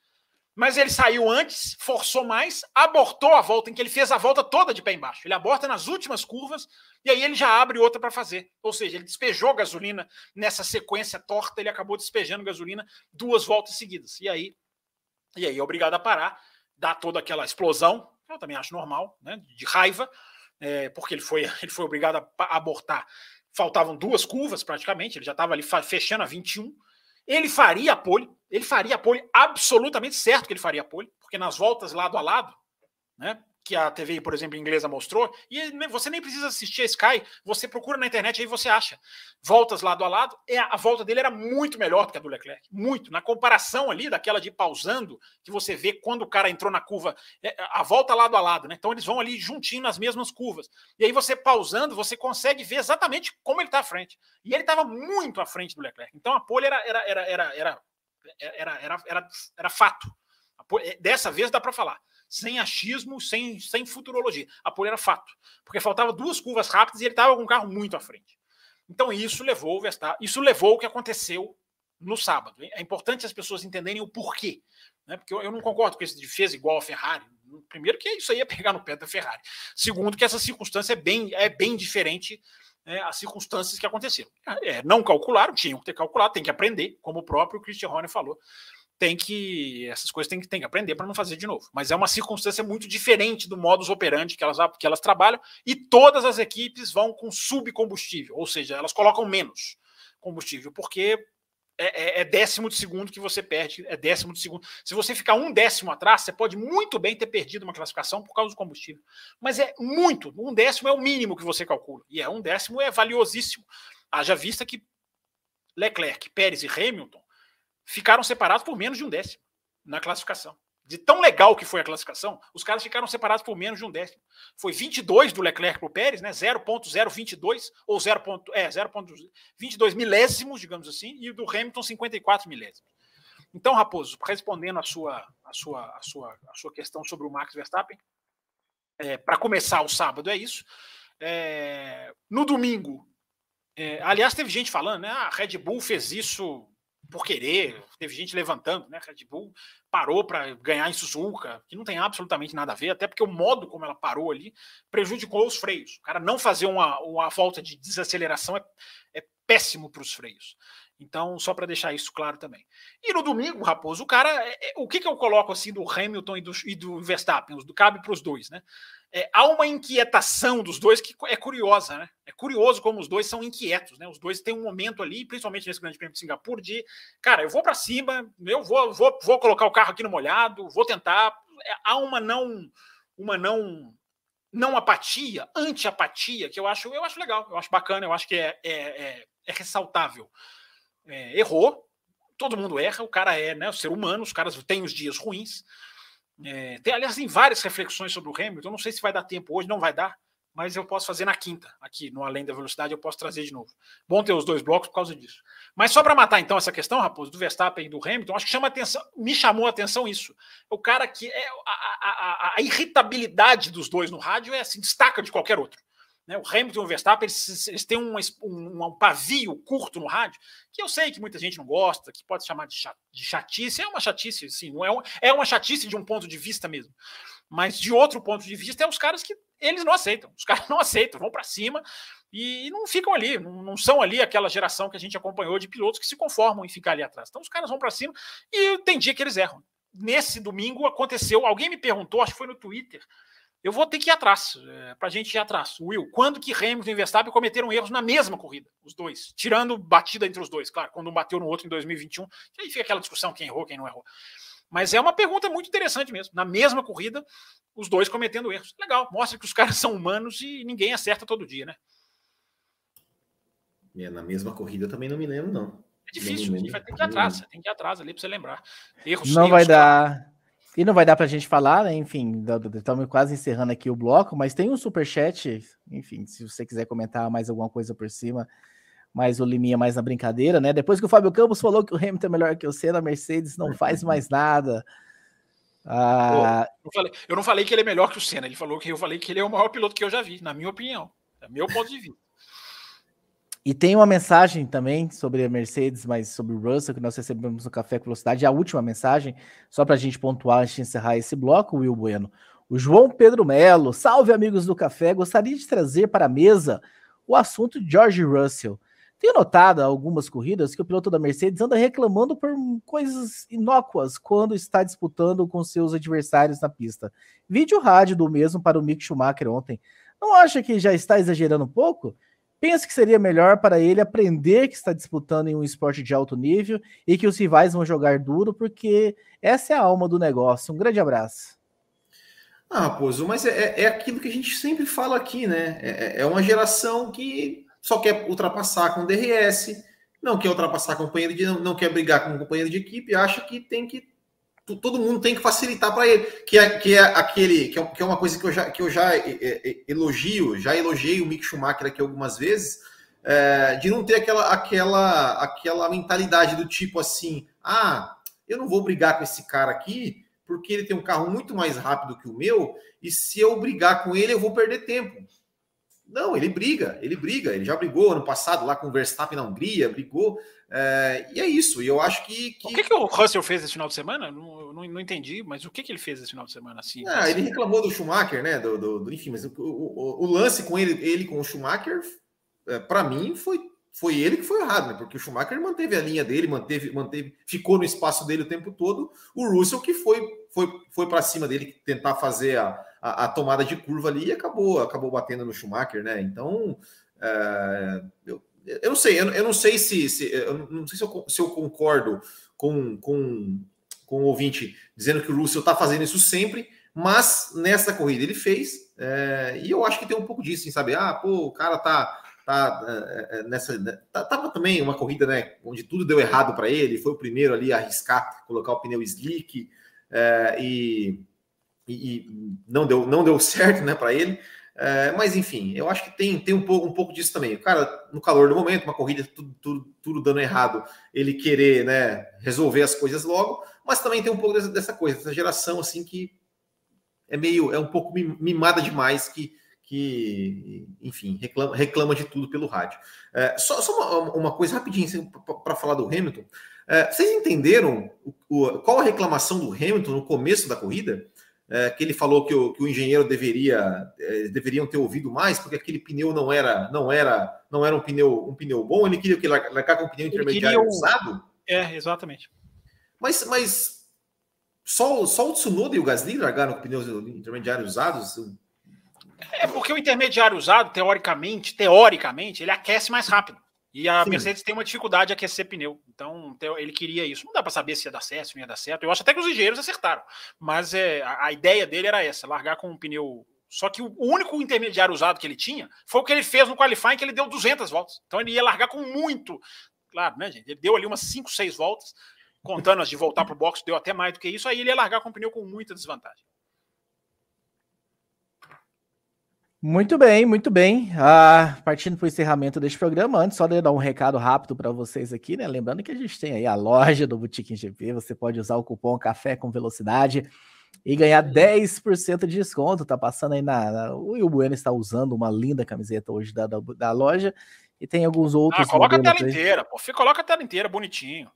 C: Mas ele saiu antes, forçou mais, abortou a volta, em que ele fez a volta toda de pé embaixo. Ele aborta nas últimas curvas e aí ele já abre outra para fazer. Ou seja, ele despejou gasolina nessa sequência torta, ele acabou despejando gasolina duas voltas seguidas. E aí, e aí é obrigado a parar, dá toda aquela explosão, eu também acho normal, né, de raiva, é, porque ele foi, [laughs] ele foi obrigado a abortar. Faltavam duas curvas praticamente, ele já estava ali fechando a 21 ele faria a pole, ele faria a pole absolutamente certo que ele faria a pole, porque nas voltas lado a lado, né, que a TV, por exemplo, inglesa mostrou, e você nem precisa assistir a Sky, você procura na internet aí você acha. Voltas lado a lado, é, a volta dele era muito melhor do que a do Leclerc, muito. Na comparação ali daquela de pausando, que você vê quando o cara entrou na curva, é, a volta lado a lado, né? Então eles vão ali juntinho nas mesmas curvas. E aí você pausando, você consegue ver exatamente como ele está à frente. E ele estava muito à frente do Leclerc. Então a pole era era era era era era, era, era, era fato. Dessa vez dá para falar sem achismo, sem, sem futurologia. A pole era fato, porque faltava duas curvas rápidas e ele estava com um carro muito à frente. Então isso levou o Verstappen, isso levou o que aconteceu no sábado. É importante as pessoas entenderem o porquê, né? Porque eu, eu não concordo com esse fez igual a Ferrari. Primeiro que isso aí é pegar no pé da Ferrari. Segundo que essa circunstância é bem, é bem diferente né, as circunstâncias que aconteceram. É, não calcularam, tinham que ter calculado, tem que aprender, como o próprio Christian Horner falou tem que. Essas coisas tem que, tem que aprender para não fazer de novo. Mas é uma circunstância muito diferente do modus operandi que elas, que elas trabalham, e todas as equipes vão com subcombustível, ou seja, elas colocam menos combustível, porque é, é, é, décimo de segundo que você perde, é décimo de segundo. Se você ficar um décimo atrás, você pode muito bem ter perdido uma classificação por causa do combustível. Mas é muito, um décimo é o mínimo que você calcula. E é um décimo é valiosíssimo. Haja vista que Leclerc, Pérez e Hamilton ficaram separados por menos de um décimo na classificação. De tão legal que foi a classificação, os caras ficaram separados por menos de um décimo. Foi 22 do Leclerc para o Pérez, né? 0.022 ou 0. É, 0.22 milésimos, digamos assim, e do Hamilton 54 milésimos. Então, Raposo, respondendo a sua, a sua, a sua, a sua questão sobre o Max Verstappen, é, para começar o sábado é isso. É, no domingo, é, aliás, teve gente falando, né? Ah, a Red Bull fez isso por querer, teve gente levantando, né? Red Bull parou para ganhar em Suzuka, que não tem absolutamente nada a ver, até porque o modo como ela parou ali prejudicou os freios. O cara não fazer uma, uma volta de desaceleração é, é péssimo para os freios. Então, só para deixar isso claro também. E no domingo, Raposo, o cara. É, é, o que, que eu coloco assim do Hamilton e do, e do Verstappen? Do, cabe para os dois, né? É, há uma inquietação dos dois que é curiosa, né? É curioso como os dois são inquietos, né? Os dois têm um momento ali, principalmente nesse Grande Prêmio de Singapura, de cara, eu vou para cima, eu vou, vou, vou colocar o carro aqui no molhado, vou tentar. É, há uma não, uma não não apatia, anti-apatia, que eu acho, eu acho legal, eu acho bacana, eu acho que é, é, é, é ressaltável. É, errou, todo mundo erra, o cara é né, o ser humano, os caras têm os dias ruins. É, tem, aliás, tem várias reflexões sobre o Hamilton, não sei se vai dar tempo hoje, não vai dar, mas eu posso fazer na quinta, aqui no Além da Velocidade, eu posso trazer de novo. Bom ter os dois blocos por causa disso. Mas só para matar então essa questão, Raposo, do Verstappen e do Hamilton, acho que chama atenção, me chamou a atenção isso. O cara que é a, a, a, a irritabilidade dos dois no rádio é assim, destaca de qualquer outro. Né? O Hamilton e o Verstappen eles, eles têm um, um, um, pavio curto no rádio, que eu sei que muita gente não gosta, que pode chamar de, chat, de chatice. É uma chatice, sim, não é, um, é uma chatice de um ponto de vista mesmo. Mas de outro ponto de vista, é os caras que eles não aceitam. Os caras [laughs] não aceitam, vão para cima e não ficam ali, não, não, são ali aquela geração que a gente acompanhou de pilotos que se conformam em ficar ali atrás. Então os caras vão para cima e tem dia que eles erram. Nesse domingo aconteceu, alguém me perguntou, acho que foi no Twitter, eu vou ter que ir atrás, é, para a gente ir atrás. Will, quando que Hamilton e Verstappen cometeram erros na mesma corrida, os dois, tirando batida entre os dois, claro, quando um bateu no outro em 2021, aí fica aquela discussão quem errou, quem não errou. Mas é uma pergunta muito interessante mesmo. Na mesma corrida, os dois cometendo erros. Legal, mostra que os caras [laughs] são humanos e ninguém acerta todo dia, né?
B: É, na mesma corrida eu também não me lembro, não.
C: É difícil, a gente vai ter que ir atrás, tem que ir atrás ali para você lembrar.
A: Erros, não erros, vai dar. E não vai dar para a gente falar, né? Enfim, estamos quase encerrando aqui o bloco, mas tem um super chat, enfim, se você quiser comentar mais alguma coisa por cima, mas o Liminha mais na brincadeira, né? Depois que o Fábio Campos falou que o Hamilton é melhor que o Senna, a Mercedes não faz mais nada.
C: Ah... Eu, não falei, eu, não falei, que ele é melhor que o Senna, ele falou que eu falei que ele é o maior piloto que eu já vi, na minha opinião, é meu ponto de vista.
A: E tem uma mensagem também sobre a Mercedes, mas sobre o Russell, que nós recebemos no Café com Velocidade. A última mensagem, só para a gente pontuar antes de encerrar esse bloco, Will Bueno. O João Pedro Melo, salve amigos do Café, gostaria de trazer para a mesa o assunto de George Russell. Tenho notado algumas corridas que o piloto da Mercedes anda reclamando por coisas inócuas quando está disputando com seus adversários na pista. Vídeo rádio do mesmo para o Mick Schumacher ontem. Não acha que já está exagerando um pouco? Pensa que seria melhor para ele aprender que está disputando em um esporte de alto nível e que os rivais vão jogar duro, porque essa é a alma do negócio. Um grande abraço.
B: Ah, Raposo, mas é, é aquilo que a gente sempre fala aqui, né? É, é, é uma geração que só quer ultrapassar com o DRS, não quer ultrapassar companheiro de. não quer brigar com um companheiro de equipe, acha que tem que todo mundo tem que facilitar para ele, que é, que é aquele que é, que é, uma coisa que eu já, que eu já elogio, já elogiei o Mick Schumacher aqui algumas vezes, é, de não ter aquela, aquela, aquela mentalidade do tipo assim, ah, eu não vou brigar com esse cara aqui porque ele tem um carro muito mais rápido que o meu e se eu brigar com ele eu vou perder tempo. Não, ele briga, ele briga. Ele já brigou ano passado lá com o Verstappen na Hungria, brigou. É, e é isso. E eu acho que, que.
C: O que, que o Russell fez esse final de semana? Não, não, não entendi, mas o que, que ele fez esse final de semana assim?
B: Ah, ele reclamou do Schumacher, né? Do, do, do enfim, mas o, o, o, lance com ele, ele com o Schumacher, é, para mim, foi, foi ele que foi errado, né? Porque o Schumacher manteve a linha dele, manteve, manteve, ficou no espaço dele o tempo todo. O Russell que foi, foi, foi para cima dele tentar fazer a a, a, tomada de curva ali e acabou, acabou batendo no Schumacher, né? Então, é, eu, eu não sei, eu, eu não sei se, se, eu não sei se eu, se eu concordo com, com, com o ouvinte dizendo que o Russell está fazendo isso sempre, mas nessa corrida ele fez, é, e eu acho que tem um pouco disso, sabe? Ah, pô, o cara tá tá é, é nessa né, tá, tava também uma corrida né onde tudo deu errado para ele foi o primeiro ali a arriscar colocar o pneu slick é, e e, e não deu não deu [laughs] certo, né, para ele. É, mas enfim, eu acho que tem, tem um pouco um pouco disso também. O cara, no calor do momento, uma corrida, tudo, tudo, tudo dando errado, ele querer né, resolver as coisas logo, mas também tem um pouco dessa, dessa coisa, dessa geração assim que é meio, é um pouco mimada demais, que, que enfim, reclama, reclama de tudo pelo rádio. É, só só uma, uma, coisa rapidinho assim, para falar do Hamilton. É, vocês entenderam o, o, qual a reclamação do Hamilton no começo da corrida? É, que ele falou que o, que o engenheiro deveria é, deveriam ter ouvido mais, porque aquele pneu não era não era não era um pneu um pneu bom, ele queria que largar com um pneu intermediário queria... usado.
C: É, exatamente.
B: Mas, mas só, só o Tsunoda e o Gasly largaram com pneus intermediários usados?
C: É porque o intermediário usado, teoricamente, teoricamente, ele aquece mais rápido. E a Sim. Mercedes tem uma dificuldade de aquecer pneu. Então, ele queria isso. Não dá para saber se ia dar certo, se não ia dar certo. Eu acho até que os engenheiros acertaram. Mas é, a, a ideia dele era essa: largar com um pneu. Só que o único intermediário usado que ele tinha foi o que ele fez no qualifying, que ele deu 200 voltas. Então, ele ia largar com muito. Claro, né, gente? Ele deu ali umas 5, 6 voltas, contando as de voltar para o box, deu até mais do que isso. Aí ele ia largar com o pneu com muita desvantagem.
A: Muito bem, muito bem. Ah, partindo para o encerramento deste programa, antes só de dar um recado rápido para vocês aqui, né? Lembrando que a gente tem aí a loja do Boutique GP, você pode usar o cupom Café com Velocidade e ganhar 10% de desconto. Tá passando aí na, na. O Will Bueno está usando uma linda camiseta hoje da, da, da loja e tem alguns outros.
C: Ah, coloca a tela aí. inteira, pô. Coloca a tela inteira, bonitinho.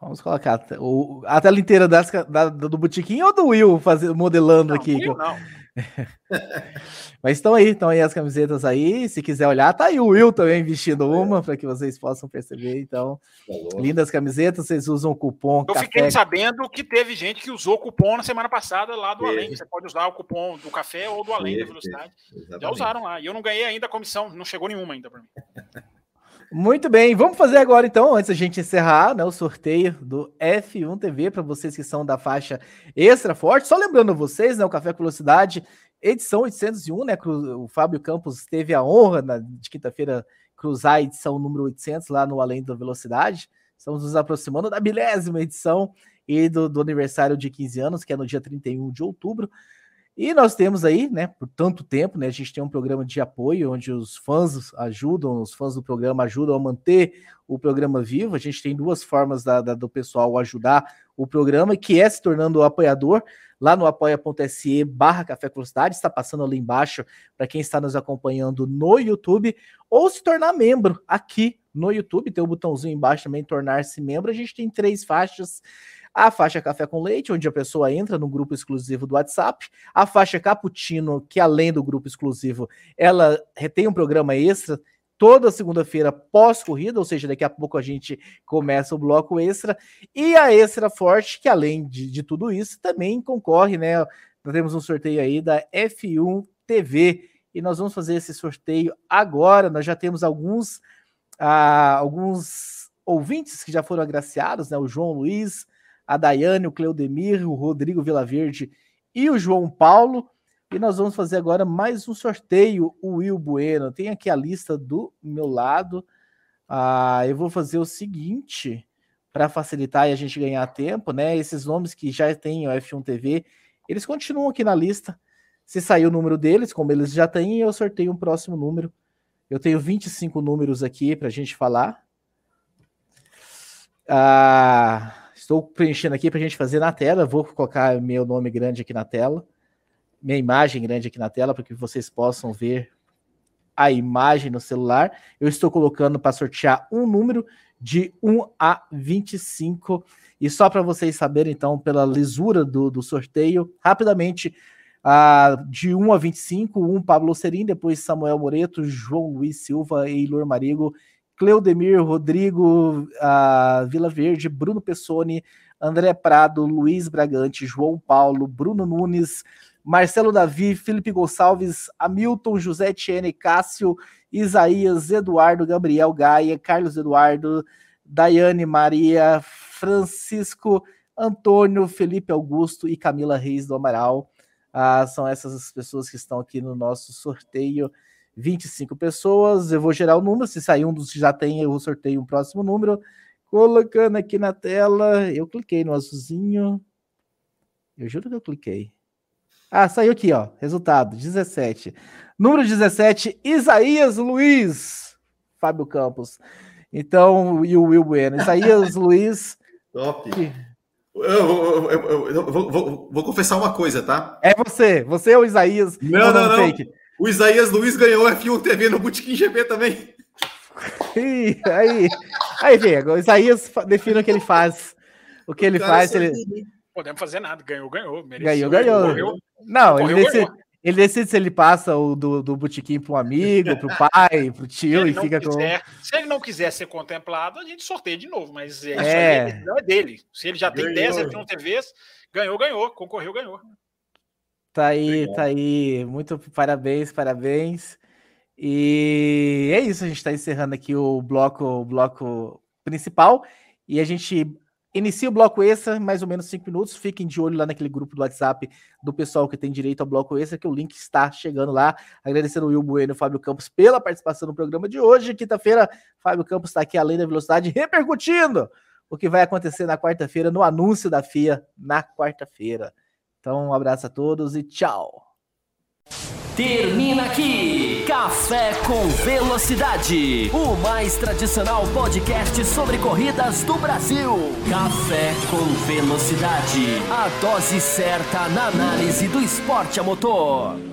A: Vamos colocar o, a tela inteira das, da, do Botiquim ou do Will fazer, modelando não, aqui? Will, não. [laughs] Mas estão aí, estão aí as camisetas aí. Se quiser olhar, tá aí o Will também vestindo é. uma para que vocês possam perceber. Então, tá lindas camisetas, vocês usam o cupom.
C: Eu café... fiquei sabendo que teve gente que usou o cupom na semana passada lá do é. Além. Você pode usar o cupom do café ou do Além é. da Velocidade. Já usaram lá. E eu não ganhei ainda a comissão, não chegou nenhuma ainda para mim. [laughs]
A: Muito bem, vamos fazer agora então, antes da gente encerrar, né, o sorteio do F1 TV para vocês que são da faixa extra forte. Só lembrando vocês, né, o Café com Velocidade, edição 801, né, o Fábio Campos teve a honra na, de quinta-feira cruzar a edição número 800 lá no Além da Velocidade. Estamos nos aproximando da milésima edição e do, do aniversário de 15 anos, que é no dia 31 de outubro. E nós temos aí, né, por tanto tempo, né, a gente tem um programa de apoio onde os fãs ajudam, os fãs do programa ajudam a manter o programa vivo. A gente tem duas formas da, da, do pessoal ajudar o programa, que é se tornando apoiador lá no apoia.se barra Café Velocidade, está passando ali embaixo para quem está nos acompanhando no YouTube, ou se tornar membro aqui no YouTube, tem o botãozinho embaixo também, tornar-se membro. A gente tem três faixas a faixa Café com Leite, onde a pessoa entra no grupo exclusivo do WhatsApp, a faixa Cappuccino, que além do grupo exclusivo, ela tem um programa extra toda segunda-feira pós-corrida, ou seja, daqui a pouco a gente começa o bloco extra, e a Extra Forte, que além de, de tudo isso, também concorre, né? Nós temos um sorteio aí da F1 TV, e nós vamos fazer esse sorteio agora. Nós já temos alguns, ah, alguns ouvintes que já foram agraciados, né? O João Luiz, a Daiane, o Cleudemir, o Rodrigo Vilaverde e o João Paulo. E nós vamos fazer agora mais um sorteio, o Will Bueno. Tem aqui a lista do meu lado. Ah, eu vou fazer o seguinte para facilitar e a gente ganhar tempo, né? Esses nomes que já têm o F1 TV, eles continuam aqui na lista. Se sair o número deles, como eles já têm, eu sorteio um próximo número. Eu tenho 25 números aqui para a gente falar. Ah, Estou preenchendo aqui para a gente fazer na tela. Vou colocar meu nome grande aqui na tela, minha imagem grande aqui na tela, para que vocês possam ver a imagem no celular. Eu estou colocando para sortear um número de 1 a 25. E só para vocês saberem, então, pela lisura do, do sorteio, rapidamente, uh, de 1 a 25, um Pablo Serim, depois Samuel Moreto, João Luiz Silva, Eilor Marigo Cleudemir, Rodrigo uh, Vila Verde, Bruno Pessoni, André Prado, Luiz Bragante, João Paulo, Bruno Nunes, Marcelo Davi, Felipe Gonçalves, Hamilton, José Tiene, Cássio, Isaías, Eduardo, Gabriel Gaia, Carlos Eduardo, Daiane Maria, Francisco, Antônio, Felipe Augusto e Camila Reis do Amaral. Ah, são essas as pessoas que estão aqui no nosso sorteio 25 pessoas. Eu vou gerar o número. Se sair um dos que já tem, eu sorteio um próximo número. Colocando aqui na tela. Eu cliquei no azulzinho. Eu juro que eu cliquei. Ah, saiu aqui, ó. Resultado: 17. Número 17, Isaías Luiz. Fábio Campos. Então, e o Will Bueno. Isaías [laughs] Luiz.
B: Top. Que... Eu, eu, eu, eu vou, vou, vou, confessar uma coisa, tá?
A: É você. Você é o Isaías.
B: Não, não, não. Fake. O Isaías Luiz ganhou o F1 TV no Botequim GP também.
A: aí, aí, aí, vem, o Isaías define o que ele faz. O que ele faz. Ele...
C: podemos fazer nada. Ganhou, ganhou.
A: Mereceu, ganhou, ganhou. Não, ele, decide, ele decide se ele passa o do, do botequim para um amigo, para o pai, para o [laughs] tio e fica
C: quiser, com. Se ele não quiser ser contemplado, a gente sorteia de novo, mas é. isso é. aí é dele. Se ele já tem ganhou. 10 F1 TVs, ganhou, ganhou. Concorreu, ganhou.
A: Tá aí, Legal. tá aí. Muito parabéns, parabéns. E é isso, a gente está encerrando aqui o bloco, o bloco principal. E a gente inicia o bloco extra, mais ou menos cinco minutos. Fiquem de olho lá naquele grupo do WhatsApp do pessoal que tem direito ao bloco extra, que o link está chegando lá. Agradecendo o Will Bueno e o Fábio Campos pela participação no programa de hoje. Quinta-feira, Fábio Campos está aqui além da velocidade, repercutindo o que vai acontecer na quarta-feira, no anúncio da FIA na quarta-feira. Então, um abraço a todos e tchau.
D: Termina aqui Café com Velocidade, o mais tradicional podcast sobre corridas do Brasil. Café com Velocidade, a dose certa na análise do esporte a motor.